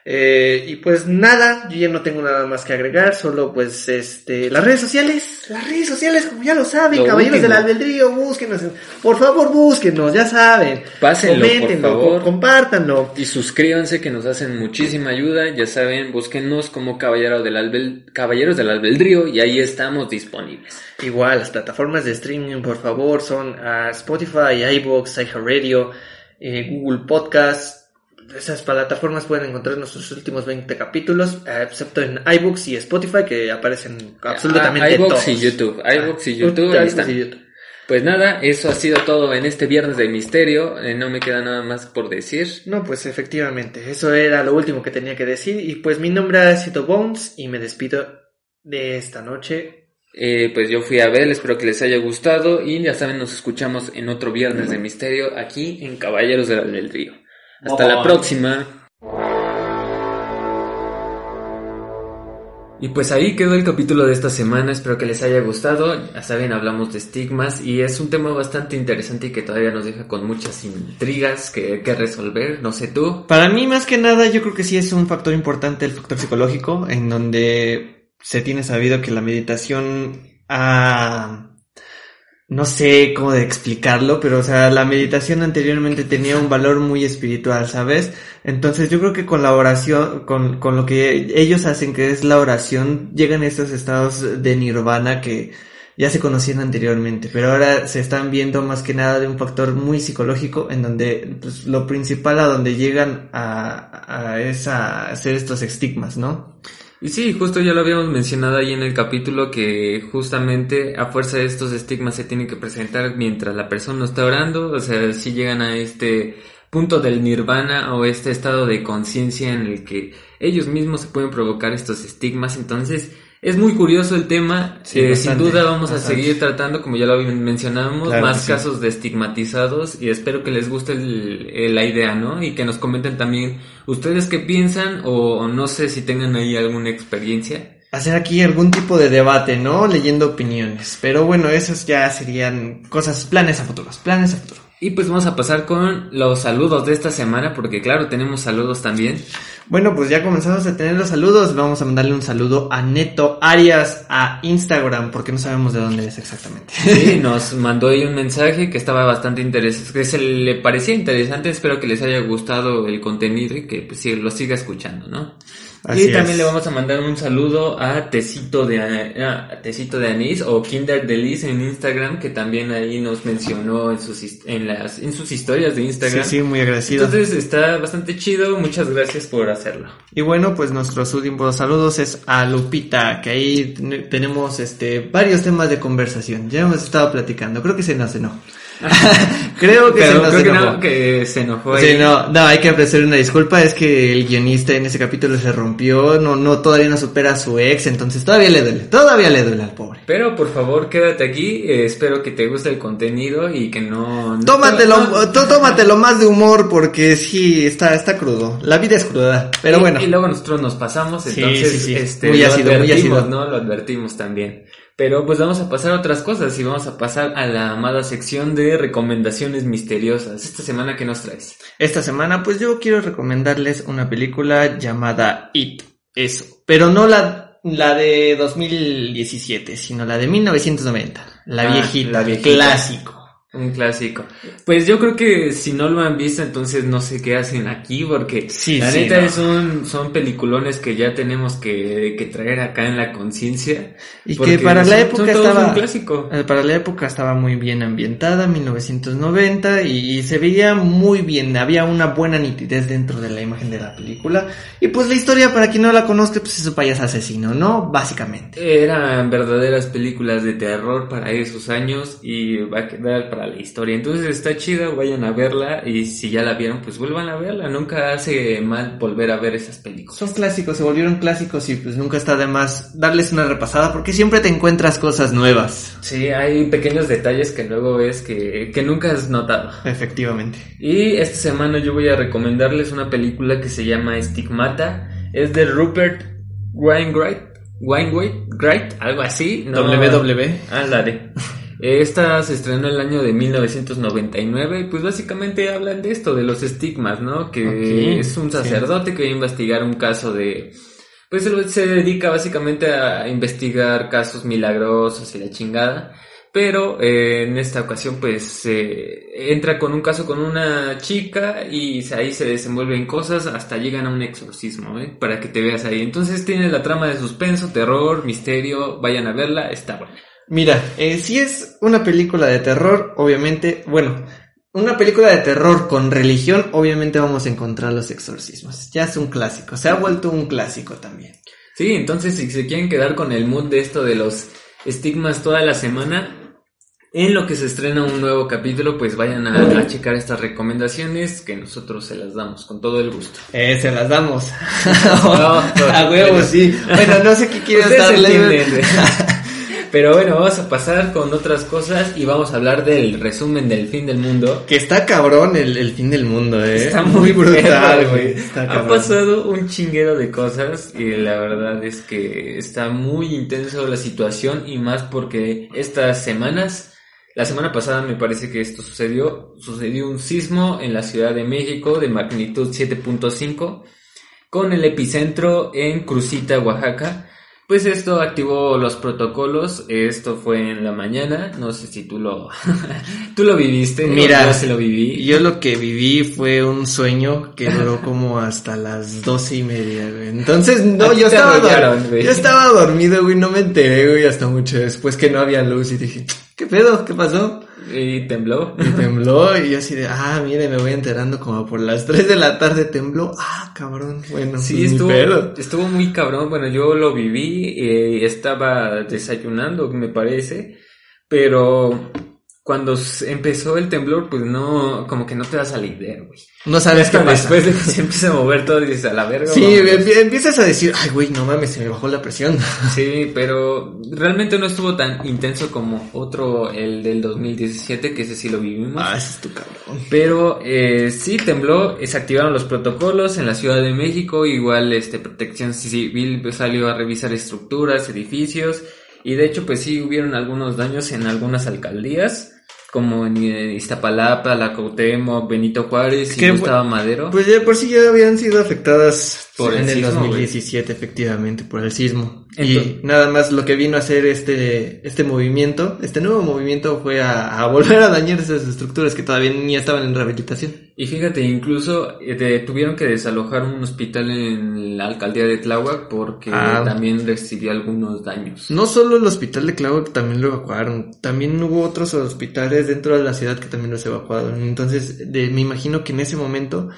Eh, y pues nada, yo ya no tengo nada más que agregar, solo pues este, las redes sociales, las redes sociales como ya lo saben, Lo caballeros último. del albedrío, búsquenos, por favor búsquenos, ya saben, Pásenlo, por coméntenlo, favor. co- compártanlo. Y suscríbanse que nos hacen muchísima ayuda. Ya saben, búsquenos como Caballero del Albel- Caballeros del Albedrío y ahí estamos disponibles. Igual, las plataformas de streaming, por favor, son ah, Spotify, iVoox, iHeartRadio, eh, Google Podcast. Esas plataformas pueden encontrar nuestros últimos 20 capítulos, eh, excepto en iBooks y Spotify, que aparecen absolutamente Ah, todos. y YouTube, iVoox y Ah, YouTube, ahí iVoox están. y YouTube. Pues nada, eso ha sido todo en este viernes de misterio. Eh, no me queda nada más por decir. No, pues efectivamente, eso era lo último que tenía que decir. Y pues mi nombre ha sido Bones y me despido de esta noche. Eh, pues yo fui a ver, espero que les haya gustado y ya saben, nos escuchamos en otro viernes de misterio aquí en Caballeros del Albedrío. Hasta la Bye. próxima. Y pues ahí quedó el capítulo de esta semana, espero que les haya gustado. Ya saben, hablamos de estigmas y es un tema bastante interesante y que todavía nos deja con muchas intrigas que, que resolver. No sé tú. Para mí, más que nada, yo creo que sí es un factor importante el factor psicológico, en donde se tiene sabido que la meditación ha... No sé cómo explicarlo, pero o sea, la meditación anteriormente tenía un valor muy espiritual, ¿sabes? Entonces yo creo que con la oración, con, con lo que ellos hacen, que es la oración, llegan a estos estados de nirvana que ya se conocían anteriormente, pero ahora se están viendo más que nada de un factor muy psicológico en donde pues, lo principal a donde llegan a, a es a hacer estos estigmas, ¿no? Y sí, justo ya lo habíamos mencionado ahí en el capítulo que justamente a fuerza de estos estigmas se tienen que presentar mientras la persona está orando, o sea, si llegan a este punto del nirvana o este estado de conciencia en el que ellos mismos se pueden provocar estos estigmas, entonces es muy curioso el tema, Sí, eh, sin duda vamos a seguir tratando, como ya lo mencionábamos, Claro más sí. casos de estigmatizados y espero que les guste el- el- la idea, ¿no? Y que nos comenten también ustedes qué piensan o, no sé si tengan ahí alguna experiencia. Hacer aquí algún tipo de debate, ¿no? Leyendo opiniones. Pero bueno, esos ya serían cosas, planes a futuros, planes a futuro. Y pues vamos a pasar con los saludos de esta semana, porque claro, tenemos saludos también. Bueno, pues ya comenzamos a tener los saludos. Vamos a mandarle un saludo a Neto Arias a Instagram, porque no sabemos de dónde es exactamente. Sí, nos mandó ahí un mensaje que estaba bastante interesante, que se le parecía interesante, espero que les haya gustado el contenido y que pues, sí, lo siga escuchando, ¿no? Así y también es. le vamos a mandar un saludo a Tecito de, a, Tecito de Anís o Kinder de Liz en Instagram, que también ahí nos mencionó en sus, en las, en sus historias de Sí, Instagram. sí, muy agradecido. Entonces está bastante chido, muchas gracias por hacerlo. Y bueno, pues nuestros últimos saludos es a Lupita, que ahí ten- tenemos este varios temas de conversación. Ya hemos estado platicando, creo que se nos cenó. creo que se Pero nos creo que, enojó. no, que se enojó Sí, no, no, hay que ofrecer una disculpa, es que el guionista en ese capítulo se rompió, no, no, todavía no supera a su ex, entonces todavía le duele, todavía le duele al pobre. Pero por favor quédate aquí, eh, espero que te guste el contenido y que no... no- Tómatelo, no- tó- tómatelo más de humor porque sí, está, está crudo. La vida es cruda, pero y, bueno. Y luego nosotros nos pasamos, entonces sí, sí. este Muy lo ácido, muy ácido. ¿no? Lo advertimos también. Pero pues vamos a pasar a otras cosas y vamos a pasar a la amada sección de recomendaciones misteriosas. Esta semana que nos traes. Esta semana, pues yo quiero recomendarles una película llamada It. Eso. Pero no la, la de 2017, sino la de 1990. La Ah, viejita. la viejita. Clásico. Un clásico. Pues yo creo que si no lo han visto, entonces no sé qué hacen aquí, porque Sí, la sí, neta no. es un, son peliculones que ya tenemos que, que traer acá en la conciencia. Y que para la época estaba... un clásico. eh, Para la época estaba muy bien ambientada, 1990, y, y se veía muy bien, había una buena nitidez dentro de la imagen de la película. Y pues la historia, para quien no la conozca, pues es un payaso asesino, ¿no? Básicamente. Eran verdaderas películas de terror para esos años y va a quedar para la historia. Entonces está chida, vayan a verla y si ya la vieron, pues vuelvan a verla. Nunca hace mal volver a ver esas películas. Son clásicos, se volvieron clásicos y pues nunca está de más darles una repasada porque siempre te encuentras cosas nuevas. Sí, hay pequeños detalles que luego ves que, que nunca has notado. Efectivamente. Y esta semana yo voy a recomendarles una película que se llama Stigmata. Es de Rupert Wainwright. Wainwright, algo así. No, WW. Ándale. Esta se estrenó el año de 1999 y pues básicamente hablan de esto, de los estigmas, ¿no? Que es un sí. sacerdote que va a investigar un caso de... Pues él se dedica básicamente a investigar casos milagrosos y la chingada. Pero eh, en esta ocasión pues eh, entra con un caso con una chica y ahí se desenvuelven cosas hasta llegan a un exorcismo, ¿eh? Para que te veas ahí. Entonces tiene la trama de suspenso, terror, misterio, vayan a verla, está buena. Mira, eh, si es una película de terror, obviamente, bueno, una película de terror con religión, obviamente vamos a encontrar los exorcismos. Ya es un clásico, se ha vuelto un clásico también. Sí, entonces si se quieren quedar con el mood de esto de los estigmas toda la semana, en lo que se estrena un nuevo capítulo, pues vayan a, a checar estas recomendaciones que nosotros se las damos con todo el gusto. Eh, se las damos. No, a huevo, bueno. sí. Bueno, no sé qué quieres darle. Pero bueno, vamos a pasar con otras cosas y vamos a hablar del resumen del fin del mundo. Que está cabrón el, el fin del mundo, eh. Está muy brutal, güey. Ha pasado un chinguero de cosas y la verdad es que está muy intenso la situación y más porque estas semanas, la semana pasada me parece que esto sucedió, sucedió un sismo en la Ciudad de México de magnitud 7.5 con el epicentro en Crucita, Oaxaca. Pues esto activó los protocolos, esto fue en la mañana, no sé si tú lo, tú lo viviste, Mira, yo sí lo viví. Yo lo que viví fue un sueño que duró como hasta las doce y media, güey. Entonces, no, yo estaba, arrollaron, dor- güey. yo estaba dormido, güey, no me enteré, güey, hasta mucho después que no había luz y dije, ¿Qué pedo? ¿Qué pasó? Y tembló. Y tembló y yo así de, ah, mire, me voy enterando como por las 3 de la tarde tembló. Ah, cabrón, bueno, Sí, pues, estuvo, pedo. estuvo muy cabrón. Bueno, yo lo viví, eh, estaba desayunando, me parece, pero cuando empezó el temblor, pues no, como que no te das a la idea, güey. No sabes qué pasa. después de que se empieza a mover todo, dices a la verga. Sí, vámonos". empie- empiezas a decir, ay, güey, no mames, se me bajó la presión. Sí, pero realmente no estuvo tan intenso como otro, el del 2017, que ese sí lo vivimos. Ah, ese es tu cabrón. Pero eh, sí tembló, eh, se activaron los protocolos en la Ciudad de México, igual este Protección Civil salió a revisar estructuras, edificios y de hecho pues sí hubieron algunos daños en algunas alcaldías, como en Iztapalapa, La Cuauhtémoc, Benito Juárez y Gustavo Madero. Pues ya por sí ya habían sido afectadas Por el en el sismo, 2017, efectivamente, por el sismo. Entonces- y nada más lo que vino a hacer este, este movimiento, este nuevo movimiento fue a, a volver a dañar esas estructuras que todavía ni estaban en rehabilitación. Y fíjate, incluso eh, tuvieron que desalojar un hospital en la alcaldía de Tláhuac porque Ah. también recibió algunos daños. No solo el hospital de Clavo también lo evacuaron, también hubo otros hospitales dentro de la ciudad que también los evacuaron. Entonces, de- me imagino que en ese momento,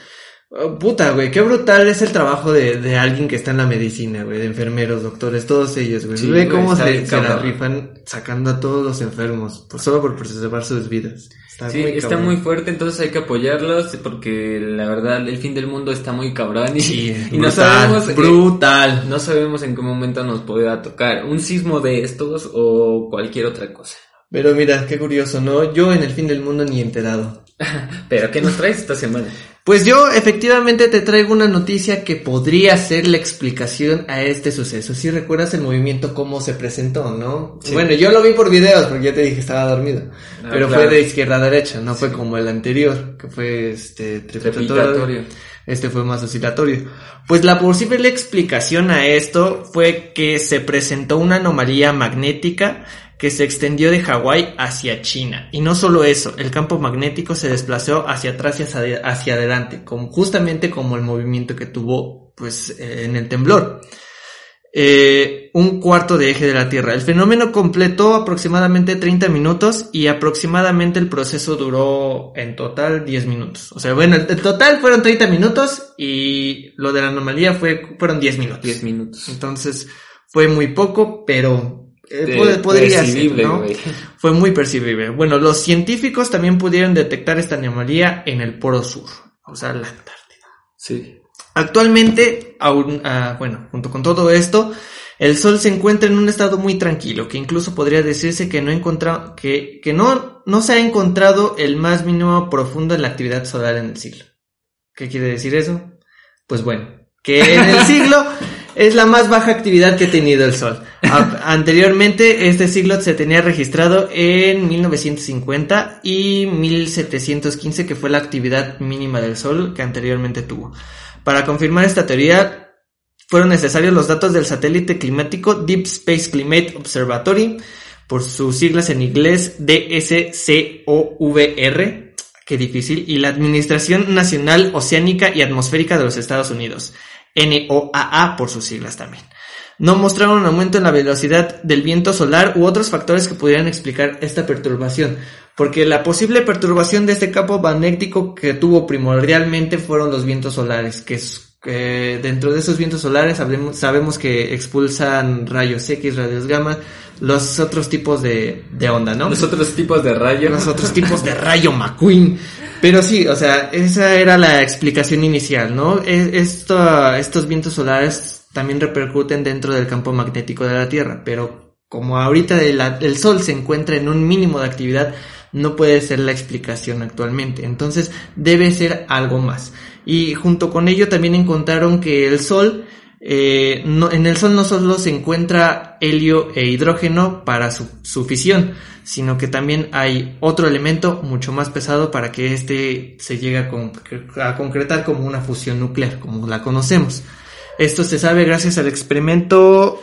oh, puta, güey, qué brutal es el trabajo de, de alguien que está en la medicina, güey, de enfermeros, doctores, todos ellos, güey. Sí, Ve cómo se, la rifan sacando a todos los enfermos, por, solo por preservar sus vidas. Está Sí, muy está muy fuerte, entonces hay que apoyarlos porque la verdad el fin del mundo está muy cabrón y, Sí, y no brutal, sabemos eh, brutal. no sabemos en qué momento nos pueda tocar un sismo de estos o cualquier otra cosa. Pero mira, qué curioso, ¿no? Yo en el fin del mundo ni enterado. Pero ¿qué nos traes esta semana? Pues yo efectivamente te traigo una noticia que podría ser la explicación a este suceso. Si recuerdas el movimiento cómo se presentó, ¿no? Sí. Bueno, yo lo vi por videos porque ya te dije que estaba dormido. Ah, pero claro. fue de izquierda a derecha, no fue como el anterior, que fue este. Trepidatorio. Este fue más oscilatorio. Pues la posible explicación a esto fue que se presentó una anomalía magnética que se extendió de Hawái hacia China. Y no solo eso, el campo magnético se desplazó hacia atrás y hacia, hacia adelante, como, justamente como el movimiento que tuvo pues eh, en el temblor. Eh, un cuarto de eje de la Tierra. El fenómeno completó aproximadamente 30 minutos y aproximadamente el proceso duró en total 10 minutos. O sea, bueno, el total fueron 30 minutos y lo de la anomalía fue, fueron 10 minutos. 10 minutos. Entonces fue muy poco, pero eh, podría ser, ¿no? Fue muy percibible. Bueno, los científicos también pudieron detectar esta anomalía en el poro sur, o sea, la Antártida. Sí. Actualmente, aún, ah, bueno, junto con todo esto, el Sol se encuentra en un estado muy tranquilo, que incluso podría decirse que no encontra, que, que no, no se ha encontrado el más mínimo profundo en la actividad solar en el siglo. ¿Qué quiere decir eso? Pues bueno, que en el siglo es la más baja actividad que ha tenido el Sol. Anteriormente, este siglo se tenía registrado en 1950 y 1715, que fue la actividad mínima del Sol que anteriormente tuvo. Para confirmar esta teoría, fueron necesarios los datos del satélite climático Deep Space Climate Observatory, por sus siglas en inglés DSCOVR, qué difícil, y la Administración Nacional Oceánica y Atmosférica de los Estados Unidos, NOAA por sus siglas también. No mostraron un aumento en la velocidad del viento solar u otros factores que pudieran explicar esta perturbación, porque la posible perturbación de este campo magnético que tuvo primordialmente fueron los vientos solares, que es dentro de esos vientos solares sabemos, sabemos que expulsan rayos X, rayos gamma, los otros tipos de, de onda, ¿no? Los otros tipos de rayos. los otros tipos de rayo McQueen. Pero sí, o sea, esa era la explicación inicial, ¿no? Esto, estos vientos solares también repercuten dentro del campo magnético de la Tierra, pero como ahorita el, el Sol se encuentra en un mínimo de actividad, no puede ser la explicación actualmente. Entonces debe ser algo más. Y junto con ello también encontraron que el Sol eh, no, en el Sol no solo se encuentra helio e hidrógeno para su, su fisión, sino que también hay otro elemento mucho más pesado para que este se llegue a, con- a concretar como una fusión nuclear, como la conocemos. Esto se sabe gracias al experimento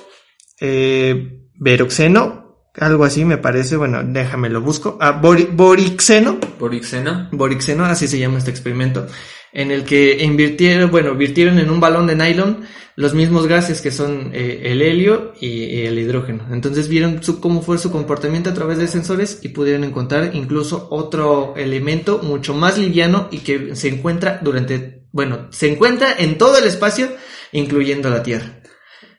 eh, Veroxeno, algo así me parece, bueno, déjame lo busco, ah, Bori- Borixeno, Borixeno. Borixeno, así se llama este experimento, en el que invirtieron, bueno, virtieron en un balón de nylon los mismos gases que son eh, el helio y, y el hidrógeno. Entonces vieron su, cómo fue su comportamiento a través de sensores y pudieron encontrar incluso otro elemento mucho más liviano y que se encuentra durante, bueno, se encuentra en todo el espacio, incluyendo la Tierra.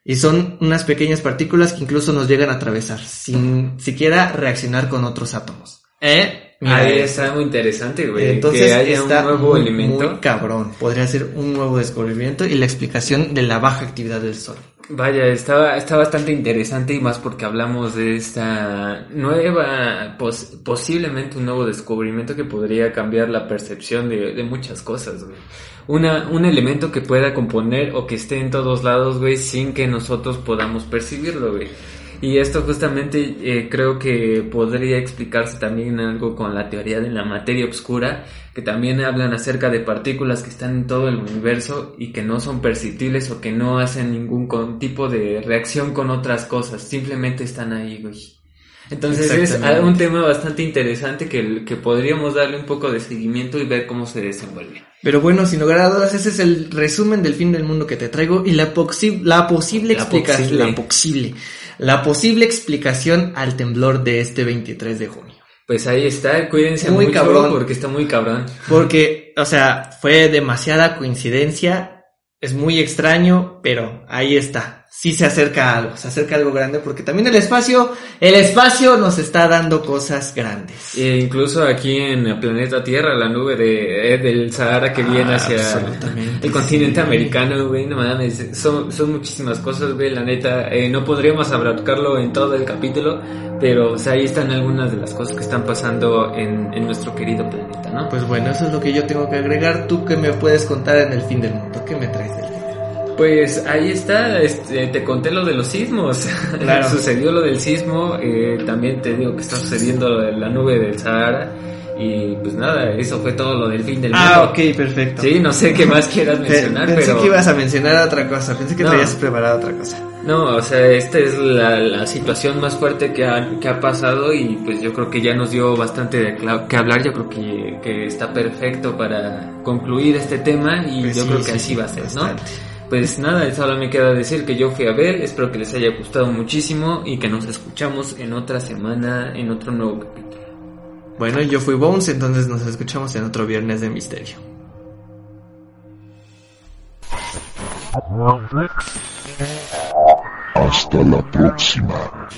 Y son unas pequeñas partículas que incluso nos llegan a atravesar, sin siquiera reaccionar con otros átomos. ¿Eh? Mira Ahí eso. está muy interesante, güey. Entonces que haya está un nuevo muy, elemento. muy cabrón. Podría ser un nuevo descubrimiento y la explicación de la baja actividad del Sol. Vaya, está, está bastante interesante y más porque hablamos de esta nueva, pos- posiblemente un nuevo descubrimiento que podría cambiar la percepción de, de muchas cosas, güey. Una, un elemento que pueda componer o que esté en todos lados, güey, sin que nosotros podamos percibirlo, güey. Y esto justamente eh, creo que podría explicarse también algo con la teoría de la materia oscura, que también hablan acerca de partículas que están en todo el universo y que no son perceptibles o que no hacen ningún con- tipo de reacción con otras cosas, simplemente están ahí, güey. Entonces es un tema bastante interesante que, que podríamos darle un poco de seguimiento y ver cómo se desenvuelve. Pero bueno, sin lugar a dudas, ese es el resumen del fin del mundo que te traigo y la, la posible La explicación. posible. La posible. La posible explicación al temblor de este 23 de junio. Pues ahí está, cuídense Muy mucho cabrón. porque está muy cabrón. Porque, o sea, fue demasiada coincidencia, es muy extraño, pero ahí está. Sí se acerca algo, se acerca algo grande porque también el espacio, el espacio nos está dando cosas grandes. E incluso aquí en el planeta Tierra, la nube de, eh, del Sahara que viene Ah, hacia absolutamente, el continente sí. americano, güey, no mames, son, son muchísimas cosas, güey, la neta, eh, no podríamos abarcarlo en todo el capítulo, pero o sea, ahí están algunas de las cosas que están pasando en, en nuestro querido planeta, ¿no? Pues bueno, eso es lo que yo tengo que agregar. ¿Tú qué me puedes contar en el fin del mundo? ¿Qué me traes del? Pues ahí está, este, te conté lo de los sismos. Claro. Sucedió lo del sismo, eh, también te digo que está sucediendo lo de la nube del Sahara. Y pues nada, eso fue todo lo del fin del mundo. Ah, ok, perfecto. Sí, no sé qué más quieras mencionar, Pensé pero... que ibas a mencionar otra cosa, pensé que No. traías preparada otra cosa. No, o sea, esta es la, la situación más fuerte que ha, que ha pasado y pues yo creo que ya nos dio bastante de que hablar, yo creo que, que está perfecto para concluir este tema y Pues yo sí, creo que sí, así sí, va a ser, ¿no? Pues nada, solo me queda decir que yo fui a ver, espero que les haya gustado muchísimo y que nos escuchamos en otra semana, en otro nuevo capítulo. Bueno, yo fui Bones, entonces nos escuchamos en otro viernes de misterio. Hasta la próxima.